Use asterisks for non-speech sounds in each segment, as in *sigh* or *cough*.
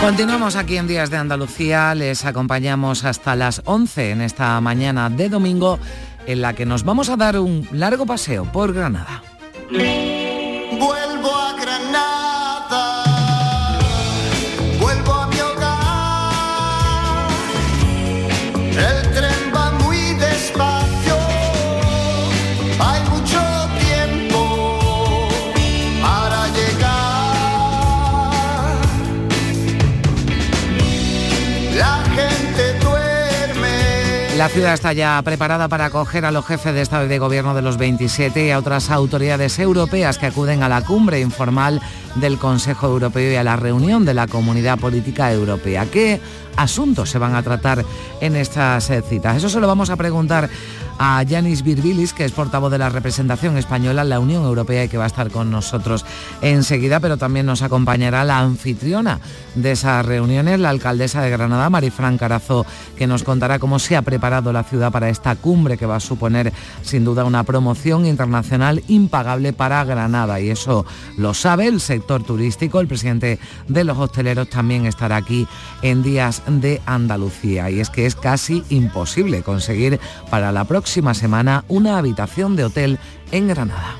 Continuamos aquí en Días de Andalucía, les acompañamos hasta las 11 en esta mañana de domingo en la que nos vamos a dar un largo paseo por Granada. La ciudad está ya preparada para acoger a los jefes de Estado y de Gobierno de los 27 y a otras autoridades europeas que acuden a la cumbre informal del Consejo Europeo y a la reunión de la Comunidad Política Europea. ¿Qué asuntos se van a tratar en estas eh, citas? Eso se lo vamos a preguntar a Yanis Virbilis, que es portavoz de la representación española en la Unión Europea y que va a estar con nosotros enseguida, pero también nos acompañará la anfitriona de esas reuniones, la alcaldesa de Granada, Marifran Carazo, que nos contará cómo se ha preparado la ciudad para esta cumbre que va a suponer sin duda una promoción internacional impagable para Granada. Y eso lo sabe el sector turístico. El presidente de los hosteleros también estará aquí en días de Andalucía. Y es que es casi imposible conseguir para la próxima semana una habitación de hotel en Granada.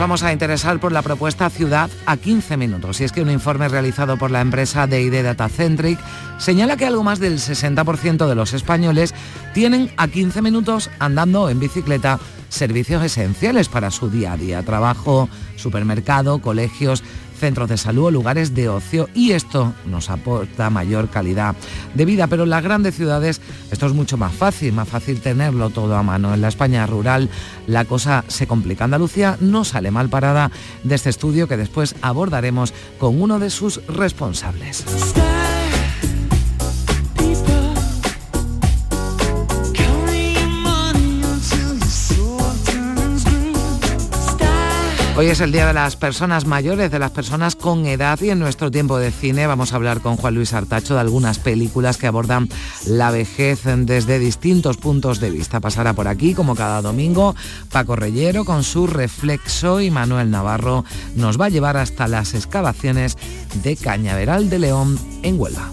Vamos a interesar por la propuesta Ciudad a 15 minutos. Y es que un informe realizado por la empresa DID Datacentric señala que algo más del 60% de los españoles tienen a 15 minutos andando en bicicleta servicios esenciales para su día a día, trabajo, supermercado, colegios, centros de salud o lugares de ocio y esto nos aporta mayor calidad de vida. Pero en las grandes ciudades esto es mucho más fácil, más fácil tenerlo todo a mano. En la España rural la cosa se complica. Andalucía no sale mal parada de este estudio que después abordaremos con uno de sus responsables. Hoy es el Día de las Personas Mayores, de las personas con edad y en nuestro tiempo de cine vamos a hablar con Juan Luis Artacho de algunas películas que abordan la vejez desde distintos puntos de vista. Pasará por aquí como cada domingo Paco Reyero con su reflexo y Manuel Navarro nos va a llevar hasta las excavaciones de Cañaveral de León en Huelva.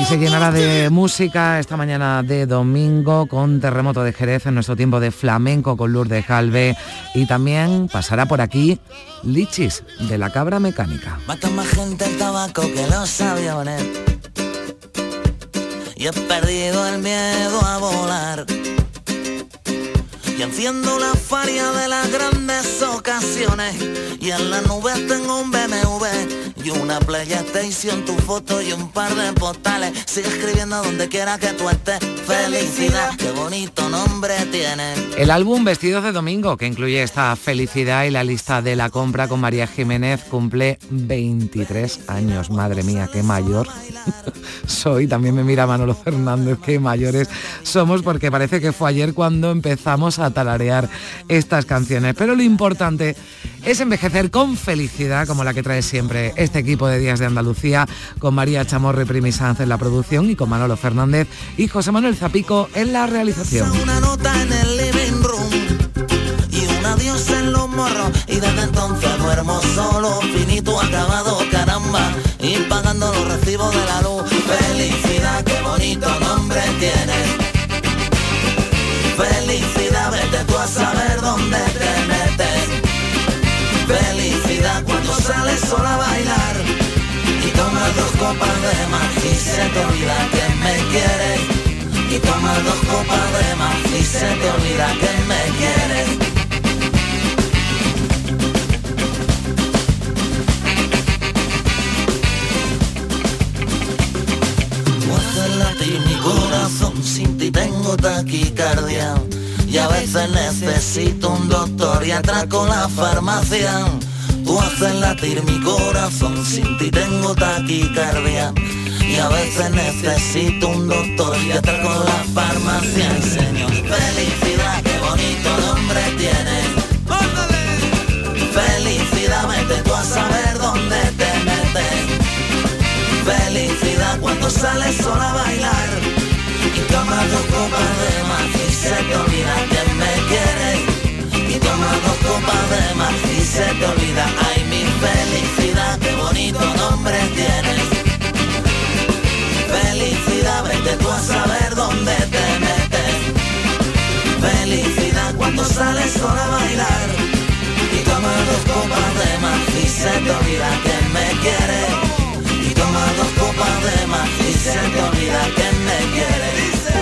Y se llenará de música esta mañana de domingo con Terremoto de Jerez en nuestro tiempo de flamenco con Lourdes Calve y también pasará por aquí Lichis de la Cabra Mecánica. Mata más gente el tabaco que los aviones. Y he perdido el miedo a volar. Y enciendo la faria de las grandes ocasiones. Y en las nubes tengo un BMW y una tu foto y un par de postales. Sigue escribiendo donde quiera que tú estés. Felicidad, qué bonito nombre tiene. El álbum Vestidos de Domingo, que incluye esta felicidad y la lista de la compra con María Jiménez, cumple 23 años. Madre mía, qué mayor *laughs* soy. También me mira Manolo Fernández, qué mayores somos, porque parece que fue ayer cuando empezamos a talarear estas canciones. Pero lo importante es envejecer con felicidad, como la que trae siempre este equipo de Días de Andalucía, con María Chamorro y Primi Sanz en la producción y con Manolo Fernández y José Manuel Zapico en la realización. Una nota en el living room y un adiós en los morros y desde entonces duermo solo, finito, acabado, caramba, y pagando los recibos de la luz. Felicidad, qué bonito nombre tiene. Felicidad, vete tú a saber dónde te sol a bailar y tomas dos copas de más y se te olvida que me quieres y tomas dos copas de más y se te olvida que me quieres mi corazón, sin ti tengo taquicardia. Y a veces necesito un doctor y atraco la farmacia. Tú haces latir mi corazón, sin ti tengo taquicardia. Y a veces necesito un doctor y atraco la farmacia. Señor, felicidad, qué bonito nombre tiene. Felicidad, vete tú a saber dónde te metes. Felicidad cuando sales sola a bailar y tomas dos copas de más y se te olvida que me quieres tomas dos copas de más y se te olvida. Ay mi felicidad qué bonito nombre tienes. Felicidad vete tú a saber dónde te metes. Felicidad cuando sales sola a bailar. Y tomas dos copas de más y se te olvida que me quieres y tomas dos copas de más y se te olvida que me quieres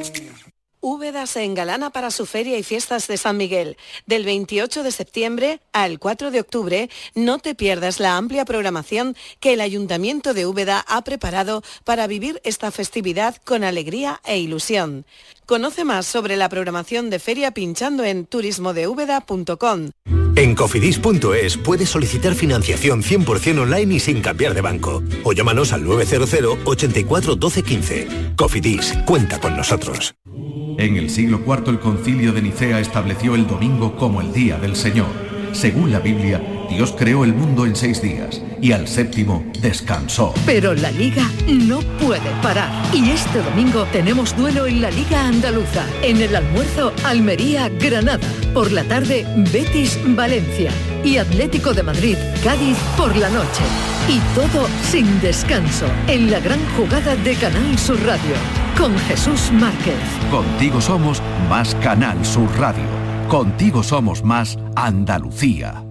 Úbeda se engalana para su feria y fiestas de San Miguel. Del 28 de septiembre al 4 de octubre, no te pierdas la amplia programación que el Ayuntamiento de Úbeda ha preparado para vivir esta festividad con alegría e ilusión. Conoce más sobre la programación de feria pinchando en turismodeúbeda.com. En cofidis.es puedes solicitar financiación 100% online y sin cambiar de banco. O llámanos al 900 84 12 15. Cofidis, cuenta con nosotros. En el siglo IV el concilio de Nicea estableció el domingo como el día del Señor. Según la Biblia, Dios creó el mundo en seis días y al séptimo descansó. Pero la liga no puede parar. Y este domingo tenemos duelo en la Liga Andaluza. En el almuerzo, Almería-Granada. Por la tarde, Betis-Valencia. Y Atlético de Madrid, Cádiz por la noche. Y todo sin descanso. En la gran jugada de Canal Sur Radio. Con Jesús Márquez. Contigo somos más Canal Sur Radio. Contigo somos más Andalucía.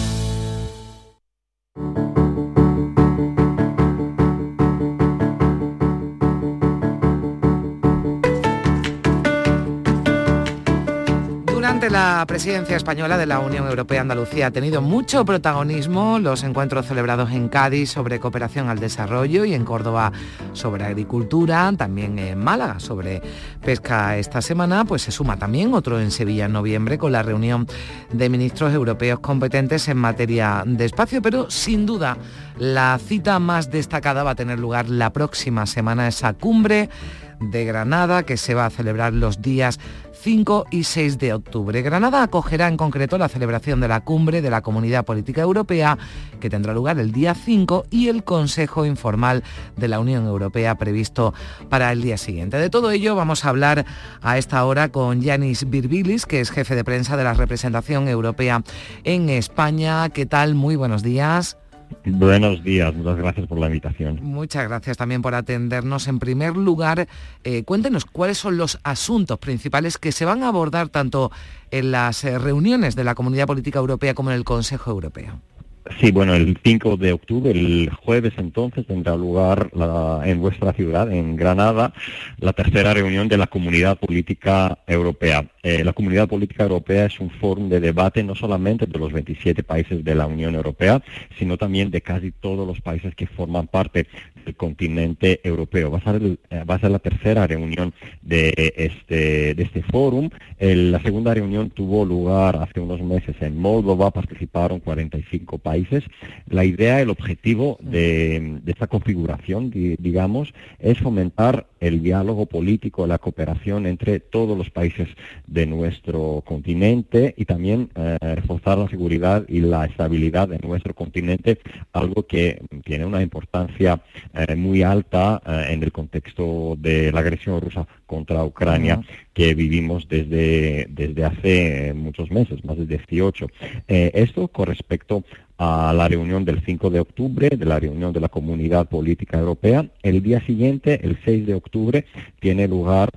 La presidencia española de la Unión Europea, Andalucía. Ha tenido mucho protagonismo los encuentros celebrados en Cádiz sobre cooperación al desarrollo y en Córdoba sobre agricultura, también en Málaga sobre pesca esta semana, pues se suma también otro en Sevilla en noviembre con la reunión de ministros europeos competentes en materia de espacio, pero sin duda la cita más destacada va a tener lugar la próxima semana, esa cumbre de Granada que se va a celebrar los días 5 y 6 de octubre. Granada acogerá en concreto la celebración de la cumbre de la Comunidad Política Europea que tendrá lugar el día 5 y el Consejo Informal de la Unión Europea previsto para el día siguiente. De todo ello vamos a hablar a esta hora con Yanis Birbilis, que es jefe de prensa de la representación europea en España. ¿Qué tal? Muy buenos días. Buenos días, muchas gracias por la invitación. Muchas gracias también por atendernos. En primer lugar, eh, cuéntenos cuáles son los asuntos principales que se van a abordar tanto en las eh, reuniones de la Comunidad Política Europea como en el Consejo Europeo. Sí, bueno, el 5 de octubre, el jueves entonces, tendrá lugar en vuestra ciudad, en Granada, la tercera reunión de la Comunidad Política Europea. Eh, la Comunidad Política Europea es un foro de debate no solamente de los 27 países de la Unión Europea, sino también de casi todos los países que forman parte el continente europeo. Va a ser, eh, va a ser la tercera reunión de este, de este fórum. la segunda reunión tuvo lugar hace unos meses en Moldova, participaron 45 países. La idea, el objetivo de, esta configuración, digamos, es fomentar el diálogo político, la cooperación entre todos los países de nuestro continente y también eh, reforzar la seguridad y la estabilidad de nuestro continente, algo que tiene una importancia eh, muy alta eh, en el contexto de la agresión rusa contra Ucrania que vivimos desde, desde hace muchos meses, más de 18. esto con respecto a la reunión del 5 de octubre, de la reunión de la Comunidad Política Europea. El día siguiente, el 6 de octubre, tiene lugar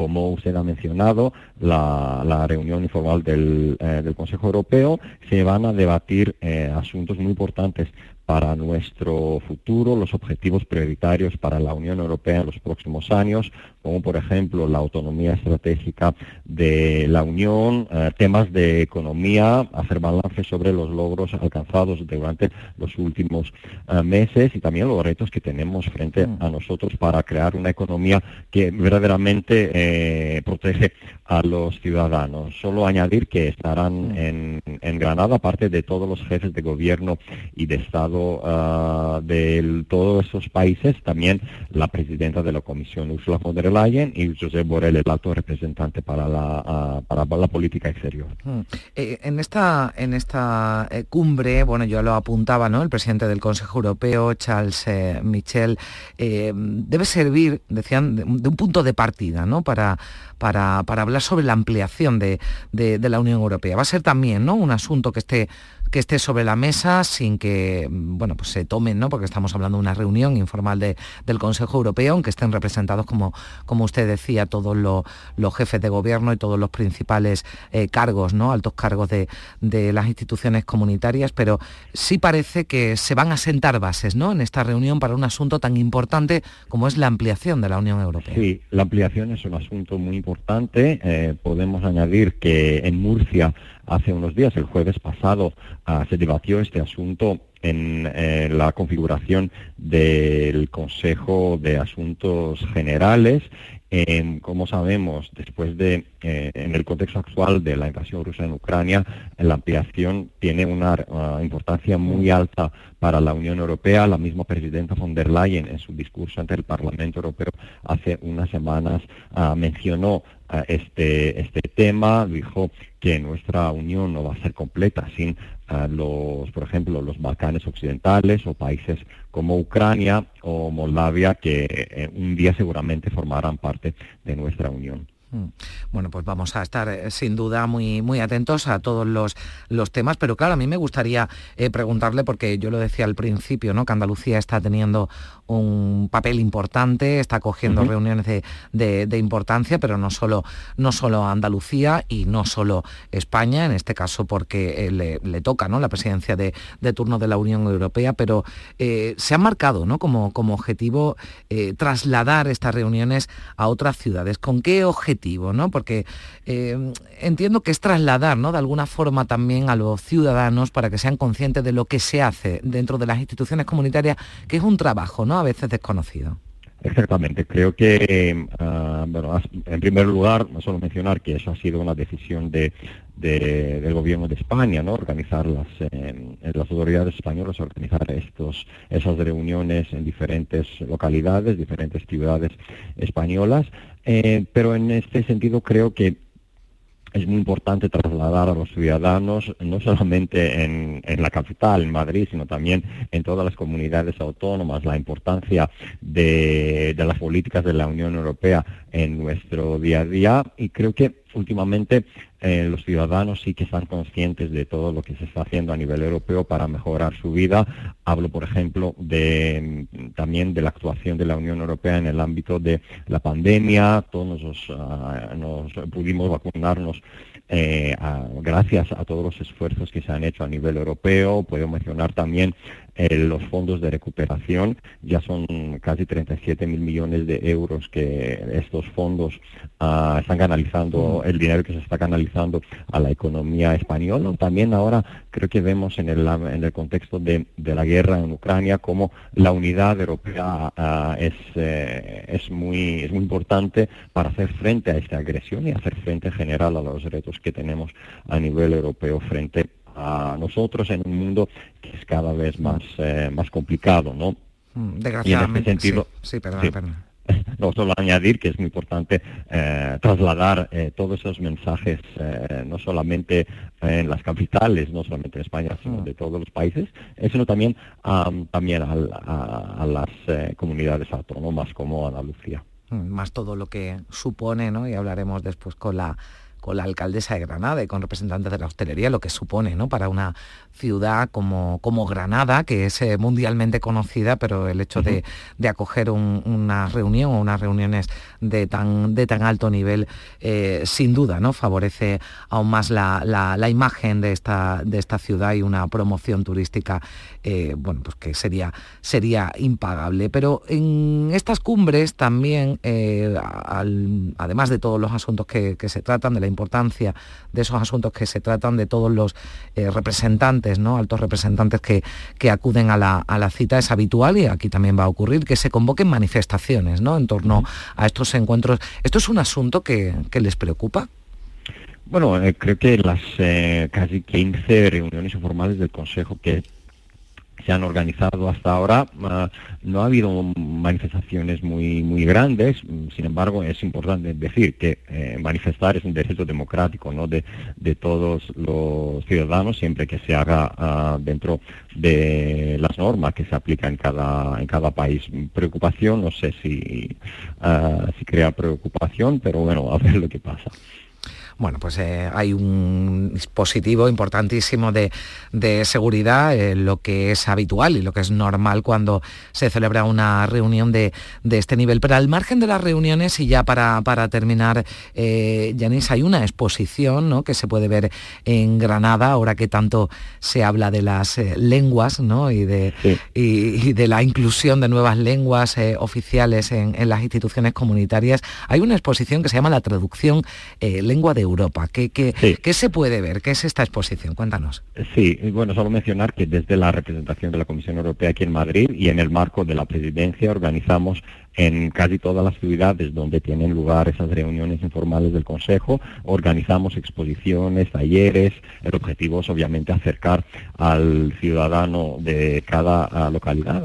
como usted ha mencionado, la, reunión informal del, eh, del, Consejo Europeo, se van a debatir eh, asuntos muy importantes para nuestro futuro, los objetivos prioritarios para la Unión Europea en los próximos años, como por ejemplo la autonomía estratégica de la Unión, eh, temas de economía, hacer balance sobre los logros alcanzados durante los últimos eh, meses y también los retos que tenemos frente a mm. nosotros para crear una economía que verdaderamente eh, protege a los ciudadanos. Solo añadir que estarán mm. en, en Granada, aparte de todos los jefes de gobierno y de Estado, Ah, de todos esos países, también la presidenta de la Comisión, Ursula von der Y José Borrell, el alto representante para la, ah, para la política exterior. Mm. Eh, en esta, en esta eh, cumbre, bueno, yo lo apuntaba, ¿no? El presidente del Consejo Europeo, Charles eh, Michel, debe servir, decían, de, un punto de partida, ¿no? Para, para, para hablar sobre la ampliación de, de, de, la Unión Europea. Va a ser también ¿no? un asunto que esté que esté sobre la mesa sin que bueno, pues se tomen, ¿no? porque estamos hablando de una reunión informal del Consejo Europeo, aunque estén representados, como, como usted decía, todos los, jefes de gobierno y todos los principales eh, cargos, ¿no? altos cargos de, las instituciones comunitarias, pero sí parece que se van a sentar bases ¿no? en esta reunión para un asunto tan importante como es la ampliación de la Unión Europea. Sí, la ampliación es un asunto muy importante. Eh, podemos añadir que en Murcia hace unos días, el jueves pasado, ah, se debatió este asunto en eh, la configuración del Consejo de Asuntos Generales. como sabemos, después de, eh, en el contexto actual de la invasión rusa en Ucrania, la ampliación tiene una ah, importancia muy alta para la Unión Europea. La misma presidenta von der Leyen, en su discurso ante el Parlamento Europeo hace unas semanas, ah, mencionó este, este tema, dijo que nuestra unión no va a ser completa sin los, por ejemplo, los Balcanes occidentales o países como Ucrania o Moldavia que eh, un día seguramente formarán parte de nuestra unión. Mm. Bueno, pues vamos a estar eh, sin duda muy, muy atentos a todos los, los temas, pero claro, a mí me gustaría eh, preguntarle, porque yo lo decía al principio, ¿no? que Andalucía está teniendo un papel importante, está cogiendo reuniones de, importancia, pero no solo, no solo Andalucía y no solo España, en este caso porque eh, le, toca ¿no? la presidencia de, turno de la Unión Europea, pero se ha marcado ¿no? como, como objetivo trasladar estas reuniones a otras ciudades. ¿Con qué objetivo? ¿no? Porque eh, entiendo que es trasladar, ¿no? De alguna forma también a los ciudadanos para que sean conscientes de lo que se hace dentro de las instituciones comunitarias, que es un trabajo, ¿no? Veces desconocido. Exactamente, creo que, bueno, en primer lugar, solo mencionar que eso ha sido una decisión de, del gobierno de España, ¿no? Organizar las, eh, las autoridades españolas, organizar estos, esas reuniones en diferentes localidades, diferentes ciudades españolas, eh, pero en este sentido creo que es muy importante trasladar a los ciudadanos, no solamente en, la capital, en Madrid, sino también en todas las comunidades autónomas, la importancia de, las políticas de la Unión Europea en nuestro día a día. Y creo que últimamente eh, los ciudadanos sí que están conscientes de todo lo que se está haciendo a nivel europeo para mejorar su vida. Hablo, por ejemplo, de, mm, también de la actuación de la Unión Europea en el ámbito de la pandemia. Todos nos, ah, pudimos vacunarnos eh, gracias a todos los esfuerzos que se han hecho a nivel europeo. Puedo mencionar también eh, los fondos de recuperación. Ya son casi 37 mil millones de euros que estos fondos ah, están canalizando, el dinero que se está canalizando a la economía española. También ahora creo que vemos en el, en el contexto de, la guerra en Ucrania como la unidad europea ah, es, eh, es, muy, es muy importante para hacer frente a esta agresión y hacer frente en general a los retos que tenemos a nivel europeo frente a nosotros en un mundo que es cada vez más, eh, más complicado, ¿no? Desgraciadamente. Mm, y en este sentido, sí, perdón, *laughs* No, solo añadir que es muy importante eh, trasladar eh, todos esos mensajes, no solamente en las capitales, no solamente en España, sino mm. de todos los países, sino también, también a, las comunidades autónomas como Andalucía. Mm, más todo lo que supone, ¿no? Y hablaremos después con la con la alcaldesa de Granada y con representantes de la hostelería, lo que supone ¿no? para una ciudad como, como Granada, que es eh, mundialmente conocida, pero el hecho de, acoger una reunión o unas reuniones de tan, de tan alto nivel, eh, sin duda, ¿no? favorece aún más la, imagen de esta, de esta ciudad y una promoción turística eh, bueno, pues que sería, sería impagable. Pero en estas cumbres también, además de todos los asuntos que, que se tratan, de la importancia de esos asuntos que se tratan de todos los eh, representantes, ¿no? altos representantes que, que acuden a la, a la, cita, es habitual y aquí también va a ocurrir que se convoquen manifestaciones ¿no? en torno a estos encuentros. ¿Esto es un asunto que, les preocupa? Bueno, eh, creo que las eh, casi 15 reuniones informales del Consejo que se han organizado hasta ahora. Ah, no ha habido manifestaciones muy, muy grandes, sin embargo es importante decir que eh, manifestar es un derecho democrático ¿no? de, de, todos los ciudadanos siempre que se haga ah, dentro de las normas que se aplican en cada, en cada país. Preocupación, no sé si, ah, si crea preocupación, pero bueno, *laughs* a ver lo que pasa bueno, pues eh, hay un dispositivo importantísimo de, seguridad, eh, lo que es habitual y lo que es normal cuando se celebra una reunión de, este nivel. Pero al margen de las reuniones, y ya para, terminar, eh, Yanis, hay una exposición ¿no? que se puede ver en Granada, ahora que tanto se habla de las eh, lenguas ¿no? y, de, y, de la inclusión de nuevas lenguas oficiales en, las instituciones comunitarias. Hay una exposición que se llama La traducción lengua de Europa. ¿Qué, qué, se puede ver? ¿Qué es esta exposición? Cuéntanos. Sí, bueno, solo mencionar que desde la representación de la Comisión Europea aquí en Madrid y en el marco de la presidencia organizamos en casi todas las ciudades donde tienen lugar esas reuniones informales del Consejo, organizamos exposiciones, talleres, el objetivo es obviamente acercar al ciudadano de cada localidad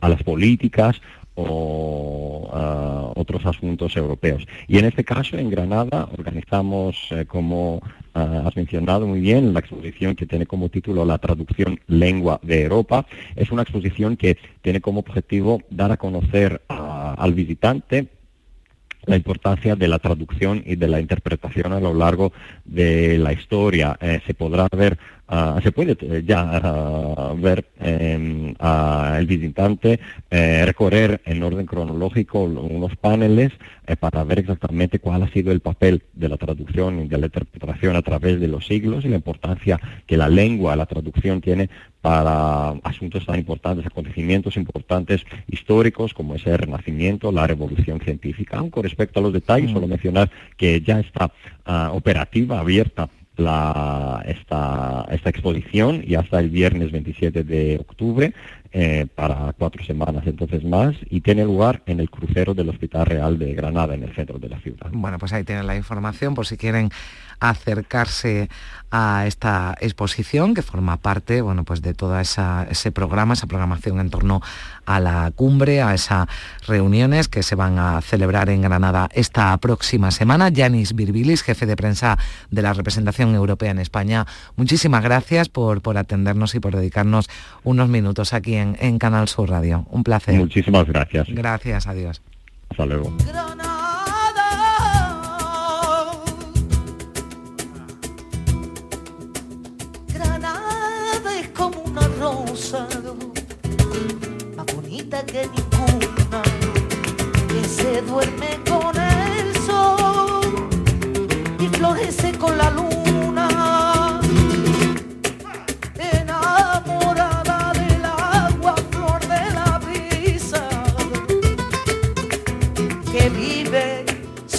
a las políticas o uh, otros asuntos europeos. Y en este caso, en Granada, organizamos, eh, como uh, has mencionado muy bien, la exposición que tiene como título La traducción lengua de Europa. Es una exposición que tiene como objetivo dar a conocer uh, al visitante la importancia de la traducción y de la interpretación a lo largo de la historia. Eh, se podrá ver Ah, se puede eh, ya ah, ver eh, el visitante eh, recorrer en orden cronológico unos paneles eh, para ver exactamente cuál ha sido el papel de la traducción y de la interpretación a través de los siglos y la importancia que la lengua, la traducción tiene para asuntos tan importantes, acontecimientos importantes históricos como es el Renacimiento, la Revolución Científica. Con respecto a los detalles, mm. solo mencionar que ya está ah, operativa, abierta la, esta, esta exposición y hasta el viernes 27 de octubre eh, para cuatro semanas entonces más y tiene lugar en el crucero del Hospital Real de Granada en el centro de la ciudad. Bueno, pues ahí tienen la información por si quieren acercarse a esta exposición que forma parte bueno, pues de todo ese programa, esa programación en torno a la cumbre, a esas reuniones que se van a celebrar en Granada esta próxima semana. Yanis Birbilis, jefe de prensa de la representación europea en España, muchísimas gracias por, por atendernos y por dedicarnos unos minutos aquí en, en Canal Sur Radio. Un placer. Muchísimas gracias. Gracias, adiós. Hasta luego. que ninguna que se duerme con el sol y florece con la luz.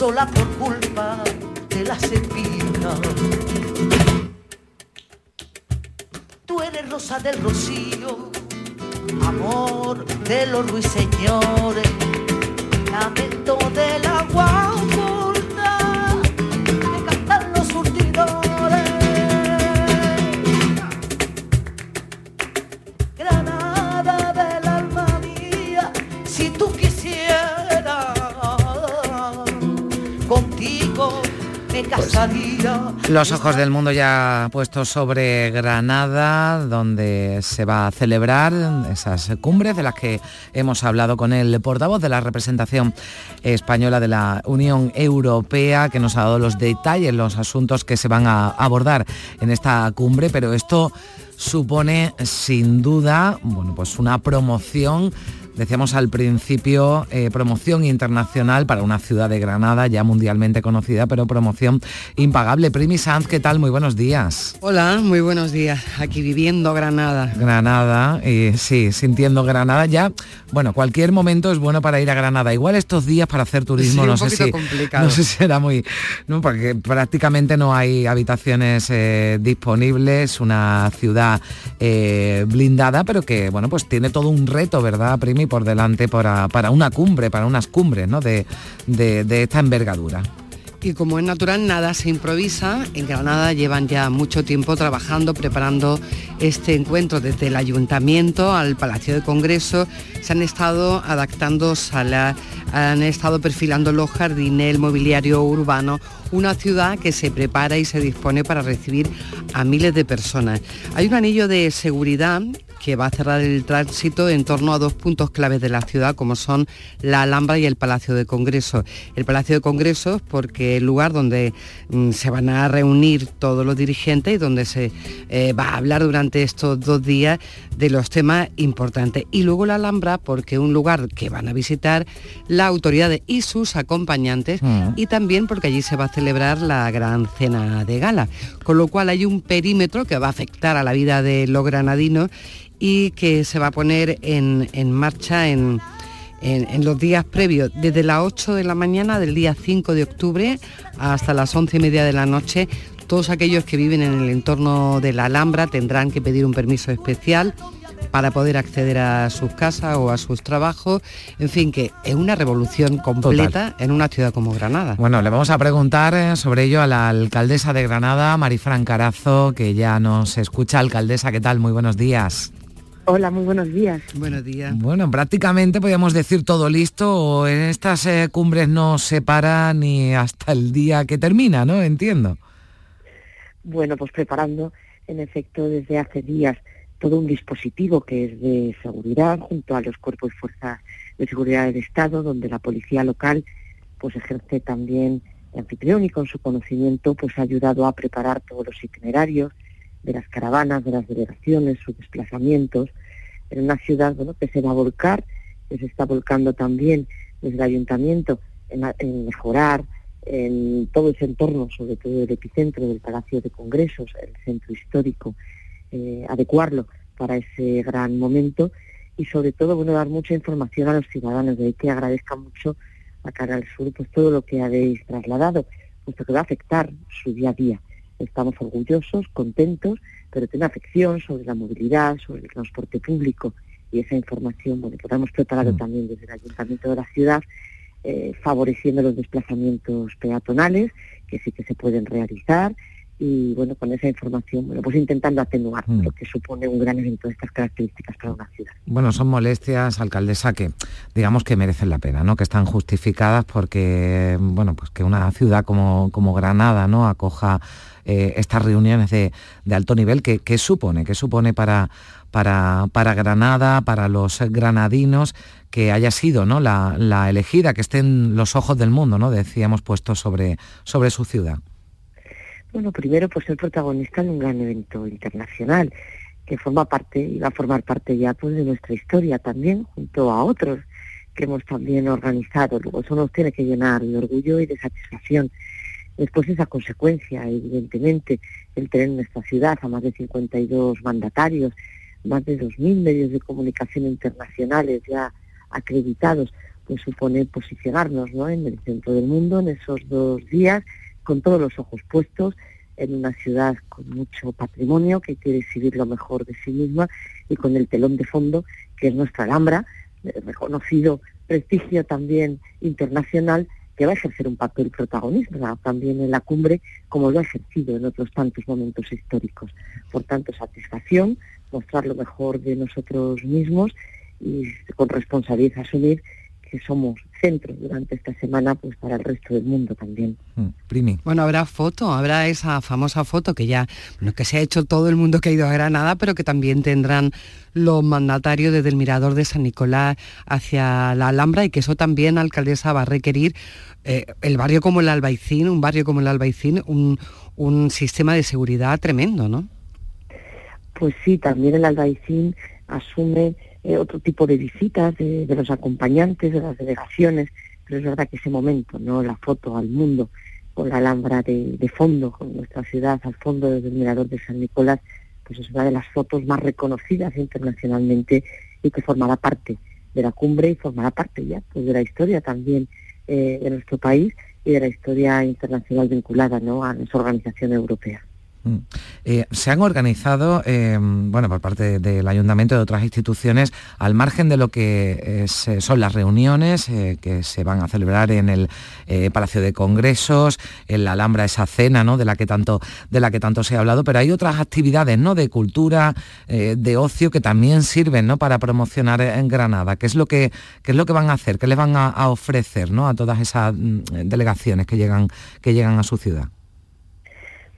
sola por culpa de las espinas. Tú eres rosa del rocío amor de los ruiseñores, lamento del agua Los ojos del mundo ya puestos sobre Granada, donde se va a celebrar esas cumbres de las que hemos hablado con el portavoz de la representación española de la Unión Europea, que nos ha dado los detalles, los asuntos que se van a abordar en esta cumbre, pero esto supone sin duda bueno, pues una promoción Decíamos al principio, eh, promoción internacional para una ciudad de Granada ya mundialmente conocida, pero promoción impagable. Primi Sanz, ¿qué tal? Muy buenos días. Hola, muy buenos días. Aquí viviendo Granada. Granada, y sí, sintiendo Granada ya. Bueno, cualquier momento es bueno para ir a Granada. Igual estos días para hacer turismo, Sí, no sé si complicado. *laughs* no sé si era muy, no, porque prácticamente no hay habitaciones eh, disponibles, una ciudad eh, blindada, pero que bueno, pues tiene todo un reto, ¿verdad, Primi, por delante para, para una cumbre, para unas cumbres, ¿no? De, de- de esta envergadura. Y como es natural, nada se improvisa. En Granada llevan ya mucho tiempo trabajando, preparando este encuentro desde el ayuntamiento al Palacio de Congreso. Se han estado adaptando salas, han estado perfilando los jardines, el mobiliario urbano, una ciudad que se prepara y se dispone para recibir a miles de personas. Hay un anillo de seguridad que va a cerrar el tránsito en torno a dos puntos claves de la ciudad, como son la Alhambra y el Palacio de Congreso. El Palacio de Congresos porque es el lugar donde mm, se van a reunir todos los dirigentes y donde se eh, va a hablar durante estos dos días de los temas importantes. Y luego la Alhambra porque es un lugar que van a visitar las autoridades y sus acompañantes Mm. y también porque allí se va a celebrar la gran cena de gala. Con lo cual hay un perímetro que va a afectar a la vida de los granadinos y que se va a poner en, en marcha en, en- en los días previos, desde las 8 de la mañana del día 5 de octubre hasta las 11 y media de la noche. Todos aquellos que viven en el entorno de la Alhambra tendrán que pedir un permiso especial para poder acceder a sus casas o a sus trabajos. En fin, que es una revolución completa en una ciudad como Granada. Bueno, le vamos a preguntar eh, sobre ello a la alcaldesa de Granada, Marifran Carazo, que ya nos escucha. Alcaldesa, ¿qué tal? Muy buenos días. Hola, muy buenos días. Buenos días. Bueno, prácticamente podríamos decir todo listo, o en estas eh, cumbres no se para ni hasta el día que termina, ¿no? Entiendo. Bueno, pues preparando en efecto desde hace días todo un dispositivo que es de seguridad junto a los cuerpos y fuerzas de seguridad del Estado, donde la policía local pues ejerce también de anfitrión y con su conocimiento pues ha ayudado a preparar todos los itinerarios de las caravanas, de las delegaciones, sus desplazamientos, en una ciudad bueno, que se va a volcar, que se está volcando también desde el ayuntamiento en, mejorar en todo ese entorno, sobre todo el epicentro del Palacio de Congresos, el centro histórico, eh, adecuarlo para ese gran momento y sobre todo bueno dar mucha información a los ciudadanos, de ahí que agradezca mucho a Canal Sur pues todo lo que habéis trasladado, puesto que va a afectar su día a día. Estamos orgullosos, contentos, pero tiene afección sobre la movilidad, sobre el transporte público y esa información, bueno, la hemos preparado también desde el Ayuntamiento de la ciudad, eh, favoreciendo los desplazamientos peatonales, que sí que se pueden realizar, y bueno, con esa información, bueno, pues intentando atenuar Mm. lo que supone un gran evento de estas características para una ciudad. Bueno, son molestias, alcaldesa, que digamos que merecen la pena, ¿no? Que están justificadas porque, bueno, pues que una ciudad como, como Granada, ¿no? Acoja eh, estas reuniones de, de alto nivel, que supone, que supone para, para, para Granada, para los granadinos, que haya sido ¿no? la, elegida, que estén los ojos del mundo, ¿no? Decíamos, puestos sobre, sobre su ciudad. Bueno, primero pues ser protagonista de un gran evento internacional que forma parte y va a formar parte ya pues de nuestra historia también junto a otros que hemos también organizado. Luego eso nos tiene que llenar de orgullo y de satisfacción. Después esa consecuencia, evidentemente, el tener en nuestra ciudad a más de 52 mandatarios, más de 2.000 medios de comunicación internacionales ya acreditados, pues supone posicionarnos ¿no? en el centro del mundo en esos dos días, con todos los ojos puestos en una ciudad con mucho patrimonio que quiere exhibir lo mejor de sí misma y con el telón de fondo que es nuestra Alhambra, eh, reconocido prestigio también internacional que va a ejercer un papel protagonista también en la cumbre, como lo ha ejercido en otros tantos momentos históricos. Por tanto, satisfacción, mostrar lo mejor de nosotros mismos y con responsabilidad asumir que somos centro durante esta semana pues para el resto del mundo también. Mm, Primi. Bueno, habrá foto, habrá esa famosa foto que ya, bueno, que se ha hecho todo el mundo que ha ido a Granada, pero que también tendrán los mandatarios desde el Mirador de San Nicolás hacia la Alhambra y que eso también, alcaldesa, va a requerir eh, el barrio como el Albaicín, un barrio como el Albaicín, un, un sistema de seguridad tremendo, ¿no? Pues sí, también el Albaicín asume eh, otro tipo de visitas de, los acompañantes, de las delegaciones, pero es verdad que ese momento, ¿no? La foto al mundo con la Alhambra de, de fondo, con nuestra ciudad al fondo desde el Mirador de San Nicolás, pues es una de las fotos más reconocidas internacionalmente y que formará parte de la cumbre y formará parte ya pues, de la historia también eh, de nuestro país y de la historia internacional vinculada ¿no? a nuestra organización europea. Mm. Eh, se han organizado, eh, bueno, por parte del ayuntamiento y de otras instituciones, al margen de lo que eh, son las reuniones que se van a celebrar en el Palacio de Congresos, en la Alhambra, esa cena, ¿no? De la que tanto, de la que tanto se ha hablado, pero hay otras actividades, ¿no? De cultura, de ocio que también sirven, ¿no? Para promocionar en Granada. ¿Qué es lo que, qué es lo que van a hacer? ¿Qué les van a, a ofrecer, ¿no? A todas esas mm, delegaciones que llegan, que llegan a su ciudad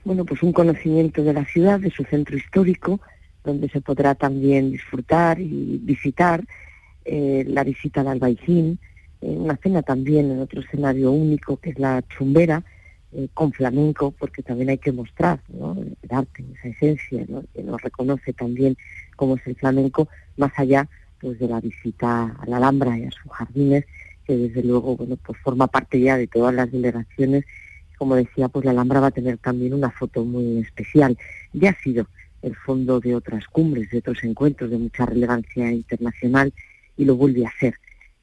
bueno, pues un conocimiento de la ciudad, de su centro histórico, donde se podrá también disfrutar y visitar eh, la visita al Albaicín, eh, una cena también en otro escenario único que es la chumbera, eh, con flamenco, porque también hay que mostrar ¿no? el arte, esa esencia que nos reconoce también cómo es el flamenco, más allá pues de la visita a la Alhambra y a sus jardines, que desde luego bueno pues forma parte ya de todas las delegaciones como decía, pues la Alhambra va a tener también una foto muy especial. Ya ha sido el fondo de otras cumbres, de otros encuentros de mucha relevancia internacional y lo vuelve a ser.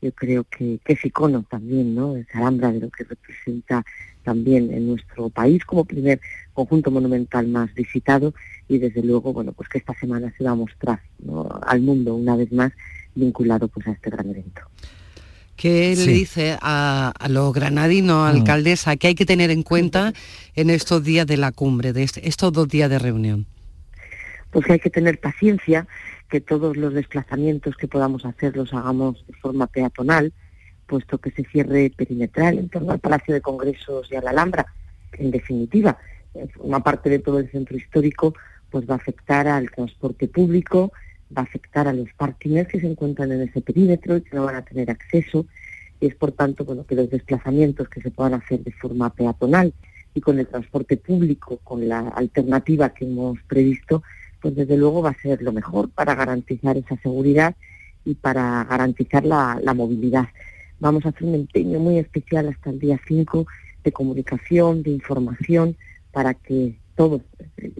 Yo creo que, es icono también, ¿no? Es Alhambra de lo que representa también en nuestro país como primer conjunto monumental más visitado y desde luego, bueno, pues que esta semana se va a mostrar al mundo una vez más vinculado pues a este gran evento. ¿Qué sí. le dice a, a los granadinos, mm. alcaldesa, que hay que tener en cuenta en estos días de la cumbre, de este, estos dos días de reunión? Pues que hay que tener paciencia, que todos los desplazamientos que podamos hacer los hagamos de forma peatonal, puesto que se cierre perimetral en torno al Palacio de Congresos y a la Alhambra, en definitiva una parte de todo el centro histórico, pues va a afectar al transporte público, va a afectar a los parkings que se encuentran en ese perímetro y que no van a tener acceso. Y es por tanto bueno, que los desplazamientos que se puedan hacer de forma peatonal y con el transporte público, con la alternativa que hemos previsto, pues desde luego va a ser lo mejor para garantizar esa seguridad y para garantizar la, la movilidad. Vamos a hacer un empeño muy especial hasta el día 5 de comunicación, de información, para que todos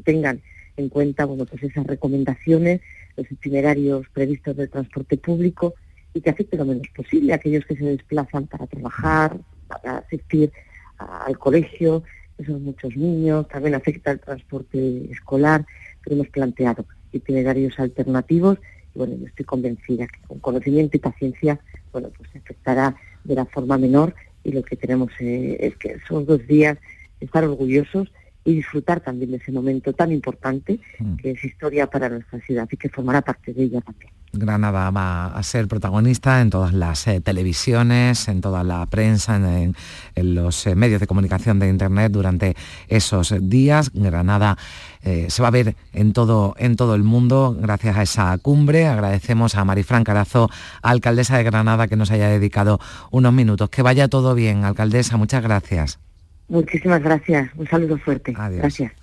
tengan en cuenta bueno, pues esas recomendaciones los itinerarios previstos del transporte público y que afecte lo menos posible a aquellos que se desplazan para trabajar, para asistir al colegio, que son muchos niños, también afecta el transporte escolar, pero hemos planteado itinerarios alternativos y bueno, yo estoy convencida que con conocimiento y paciencia, bueno, pues se afectará de la forma menor y lo que tenemos eh, es que son dos días estar orgullosos y disfrutar también de ese momento tan importante mm. que es historia para nuestra ciudad y que formará parte de ella también. Granada va a ser protagonista en todas las eh, televisiones, en toda la prensa, en, en los eh, medios de comunicación de Internet durante esos días. Granada eh, se va a ver en todo, en todo el mundo gracias a esa cumbre. Agradecemos a Marifran Carazo, alcaldesa de Granada, que nos haya dedicado unos minutos. Que vaya todo bien, alcaldesa. Muchas gracias. Muchísimas gracias. Un saludo fuerte. Adiós. Gracias.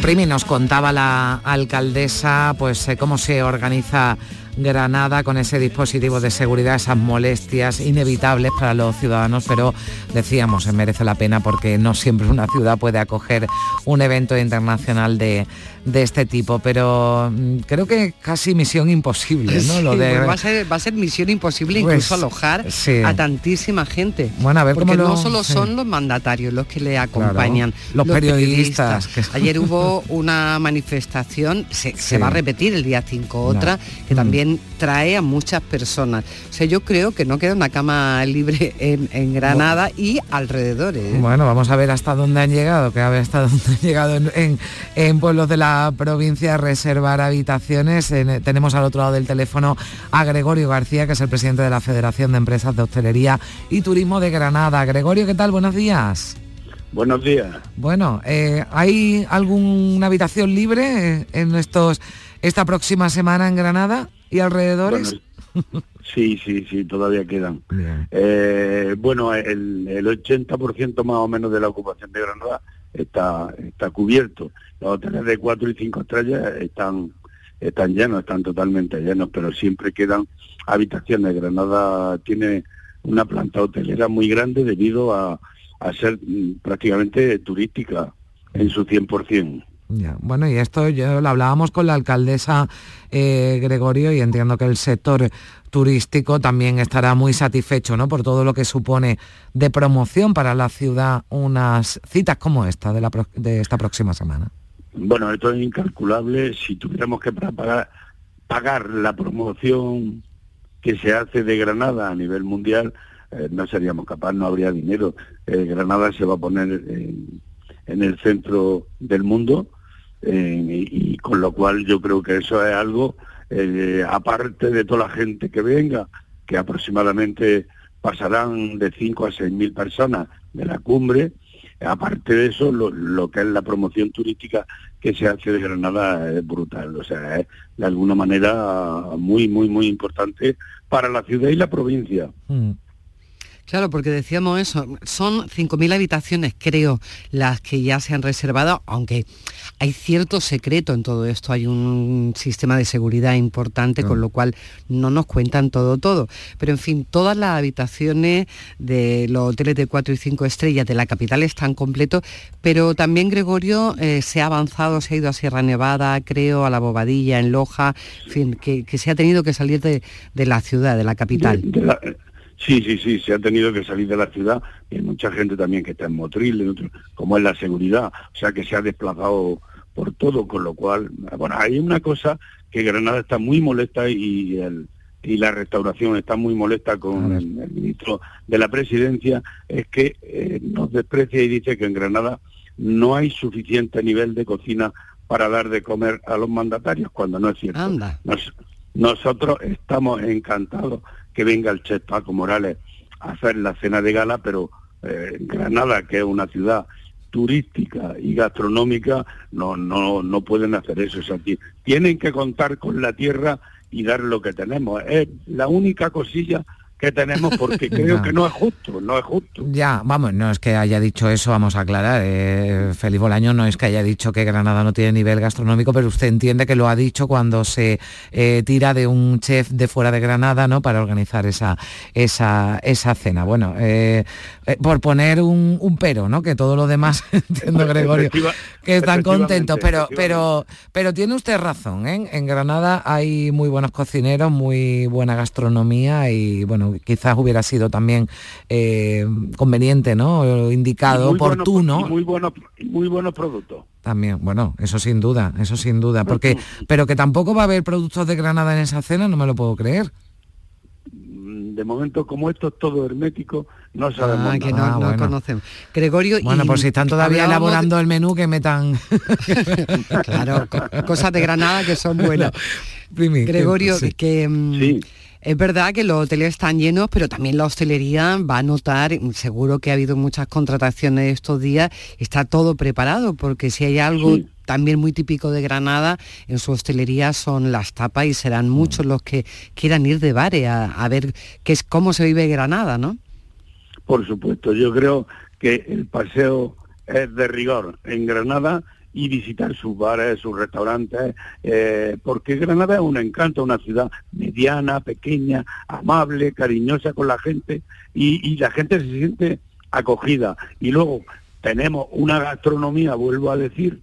Primi, nos contaba la alcaldesa pues eh, cómo se organiza Granada con ese dispositivo de seguridad, esas molestias inevitables para los ciudadanos, pero decíamos, merece la pena porque no siempre una ciudad puede acoger un evento internacional de, de este tipo, pero mm, creo que casi misión imposible, ¿no? *laughs* Lo de... va, a ser, va, a ser, misión imposible pues, incluso alojar a tantísima gente. Bueno, a ver porque no solo son los mandatarios los que le acompañan, los, periodistas. Ayer hubo *laughs* una manifestación, se, va a repetir el día 5 otra, que mm. Trae a muchas personas. O sea, yo creo que no queda una cama libre *laughs* en, Granada y alrededores. ¿eh? Bueno, vamos a ver hasta dónde han llegado, que a ver hasta *laughs* dónde han llegado en, pueblos de la provincia a reservar habitaciones. tenemos al otro lado del teléfono a Gregorio García, que es el presidente de la Federación de Empresas de Hostelería y Turismo de Granada. Gregorio, ¿qué tal? Buenos días. Buenos días. Bueno, eh, ¿hay alguna habitación libre en estos esta próxima semana en Granada? Y alrededores? sí, sí, sí, todavía quedan. Eh, bueno, el, el 80% más o menos de la ocupación de Granada está, está cubierto. Los hoteles de 4 y 5 estrellas están están llenos, están totalmente llenos, pero siempre quedan habitaciones. Granada tiene una planta hotelera muy grande debido a, a ser mm, prácticamente turística en su 100%. Bueno, y esto yo lo hablábamos con la alcaldesa eh, Gregorio y entiendo que el sector turístico también estará muy satisfecho ¿no? por todo lo que supone de promoción para la ciudad unas citas como esta de, la, de esta próxima semana. Bueno, esto es incalculable. Si tuviéramos que pagar, la promoción que se hace de Granada a nivel mundial, eh, no seríamos capaces, no habría dinero. Eh, Granada se va a poner en el centro del mundo eh, y, con lo cual yo creo que eso es algo, eh, aparte de toda la gente que venga, que aproximadamente pasarán de 5 a 6 mil personas de la cumbre, aparte de eso, lo, que es la promoción turística que se hace de Granada es brutal, o sea, es de alguna manera muy, muy, muy importante para la ciudad y la provincia. Mm. Claro, porque decíamos eso, son 5.000 habitaciones, creo, las que ya se han reservado, aunque hay cierto secreto en todo esto, hay un sistema de seguridad importante, con lo cual no nos cuentan todo, todo. Pero en fin, todas las habitaciones de los hoteles de 4 y 5 estrellas de la capital están completos, pero también Gregorio eh, se ha avanzado, se ha ido a Sierra Nevada, creo, a la Bobadilla, en Loja, en fin, que, se ha tenido que salir de, la ciudad, de la capital. Sí, sí, sí, se ha tenido que salir de la ciudad y hay mucha gente también que está en Motril, como es la seguridad, o sea que se ha desplazado por todo, con lo cual, bueno, hay una cosa que Granada está muy molesta y el, y la restauración está muy molesta con el, ministro de la presidencia, es que eh, nos desprecia y dice que en Granada no hay suficiente nivel de cocina para dar de comer a los mandatarios, cuando no es cierto. nosotros estamos encantados que venga el chef Paco Morales a hacer la cena de gala, pero eh, Granada, que es una ciudad turística y gastronómica, no, no, no pueden hacer eso. Tienen que contar con la tierra y dar lo que tenemos. Es la única cosilla que tenemos porque *laughs* creo que no es justo, no es justo. Ya, vamos, no es que haya dicho eso, vamos a aclarar. Eh, Felipe Bolaño no es que haya dicho que Granada no tiene nivel gastronómico, pero usted entiende que lo ha dicho cuando se eh, tira de un chef de fuera de Granada, ¿no? Para organizar esa, esa, esa cena. Bueno, eh, eh, por poner un, un, pero, ¿no? Que todo lo demás, *laughs* entiendo Gregorio, que están contentos, pero, pero, pero tiene usted razón, ¿eh? En Granada hay muy buenos cocineros, muy buena gastronomía y bueno, quizás hubiera sido también eh, conveniente, ¿no? Indicado, oportuno. muy buenos, muy buenos productos. También, bueno, eso sin duda, eso sin duda, porque, pero que tampoco va a haber productos de Granada en esa cena, no me lo puedo creer mm, de momento como esto es todo hermético, no sabemos ah, que no, no conocemos. Gregorio, bueno, pues si están todavía elaborando el menú que metan. *laughs* claro, cosas de Granada que son *laughs* buenas. Gregorio, que, mm, es verdad que los hoteles están llenos, pero también la hostelería va a notar, seguro que ha habido muchas contrataciones estos días, está todo preparado, porque si hay algo también muy típico de Granada, en su hostelería son las tapas y serán muchos los que quieran ir de bares a, ver qué es cómo se vive Granada, ¿no? Por supuesto, yo creo que el paseo es de rigor en Granada y visitar sus bares, sus restaurantes, eh, porque Granada es un encanto, una ciudad mediana, pequeña, amable, cariñosa con la gente y, y la gente se siente acogida. Y luego tenemos una gastronomía, vuelvo a decir,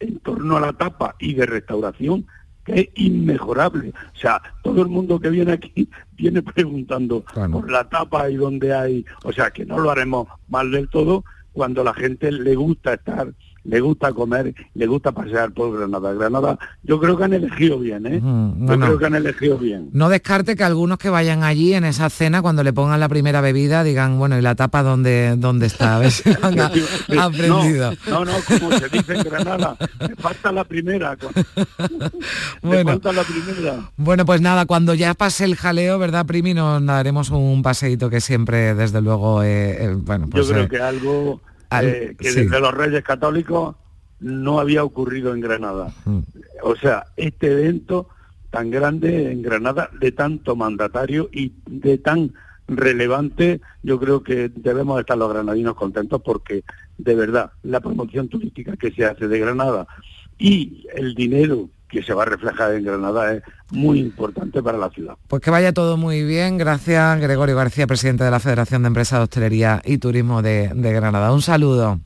en torno a la tapa y de restauración que es inmejorable. O sea, todo el mundo que viene aquí *laughs* viene preguntando por la tapa y dónde hay. O sea, que no lo haremos mal del todo cuando la gente le gusta estar le gusta comer, le gusta pasear por Granada. Granada, yo creo que han elegido bien, ¿eh? yo creo que han elegido bien. No descarte que algunos que vayan allí en esa cena, cuando le pongan la primera bebida, digan, bueno, ¿y la tapa dónde, dónde está? A ver si *laughs* han aprendido. No, no, como se dice en Granada, me falta la primera. *laughs* bueno, falta la primera. Bueno, pues nada, cuando ya pase el jaleo, ¿verdad, Primi? Nos daremos un paseíto que siempre, desde luego, eh, eh, bueno, pues... Yo creo que algo eh, que desde los Reyes Católicos no había ocurrido en Granada. Mm. O sea, este evento tan grande en Granada, de tanto mandatario y de tan relevante, yo creo que debemos estar los granadinos contentos porque de verdad la promoción turística que se hace de Granada y el dinero que se va a reflejar en Granada es muy importante para la ciudad. Pues que vaya todo muy bien. Gracias, Gregorio García, presidente de la Federación de Empresas de Hostelería y Turismo de, Granada. Un saludo.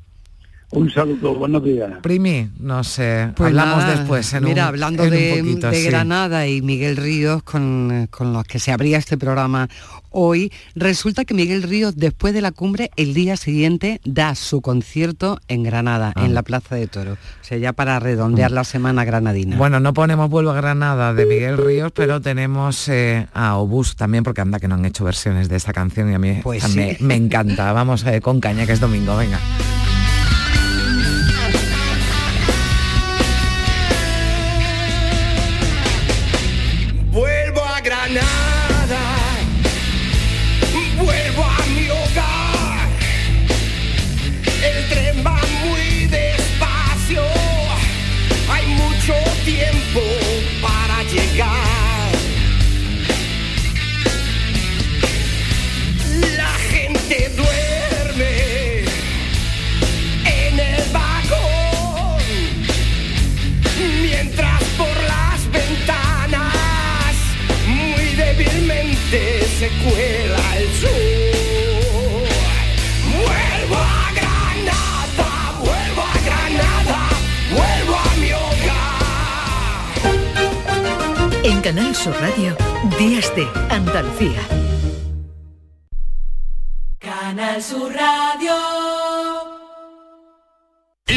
Un saludo, buenos días. Primi, no sé, pues hablamos después. En mira, hablando de, Granada y Miguel Ríos, con, con los que se abría este programa hoy, resulta que Miguel Ríos, después de la cumbre, el día siguiente da su concierto en Granada, en ah. la Plaza de Toro. O sea, ya para redondear la semana granadina. Bueno, no ponemos Vuelvo a Granada de Miguel Ríos, pero tenemos eh, a Obús también, porque anda que no han hecho versiones de esta canción y a mí pues me, encanta. Vamos eh, con caña, que es domingo, venga. Cuela el sur. Vuelvo a Granada, vuelvo a Granada, vuelvo a mi hogar. En Canal Sur Radio, Días de Andalucía. Canal Sur Radio.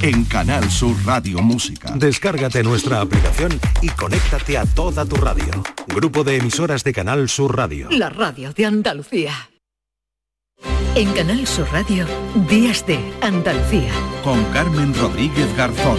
en Canal Sur Radio Música. Descárgate nuestra aplicación y conéctate a toda tu radio. Grupo de emisoras de Canal Sur Radio. La radio de Andalucía. En Canal Sur Radio, Días de Andalucía. Con Carmen Rodríguez Garzón.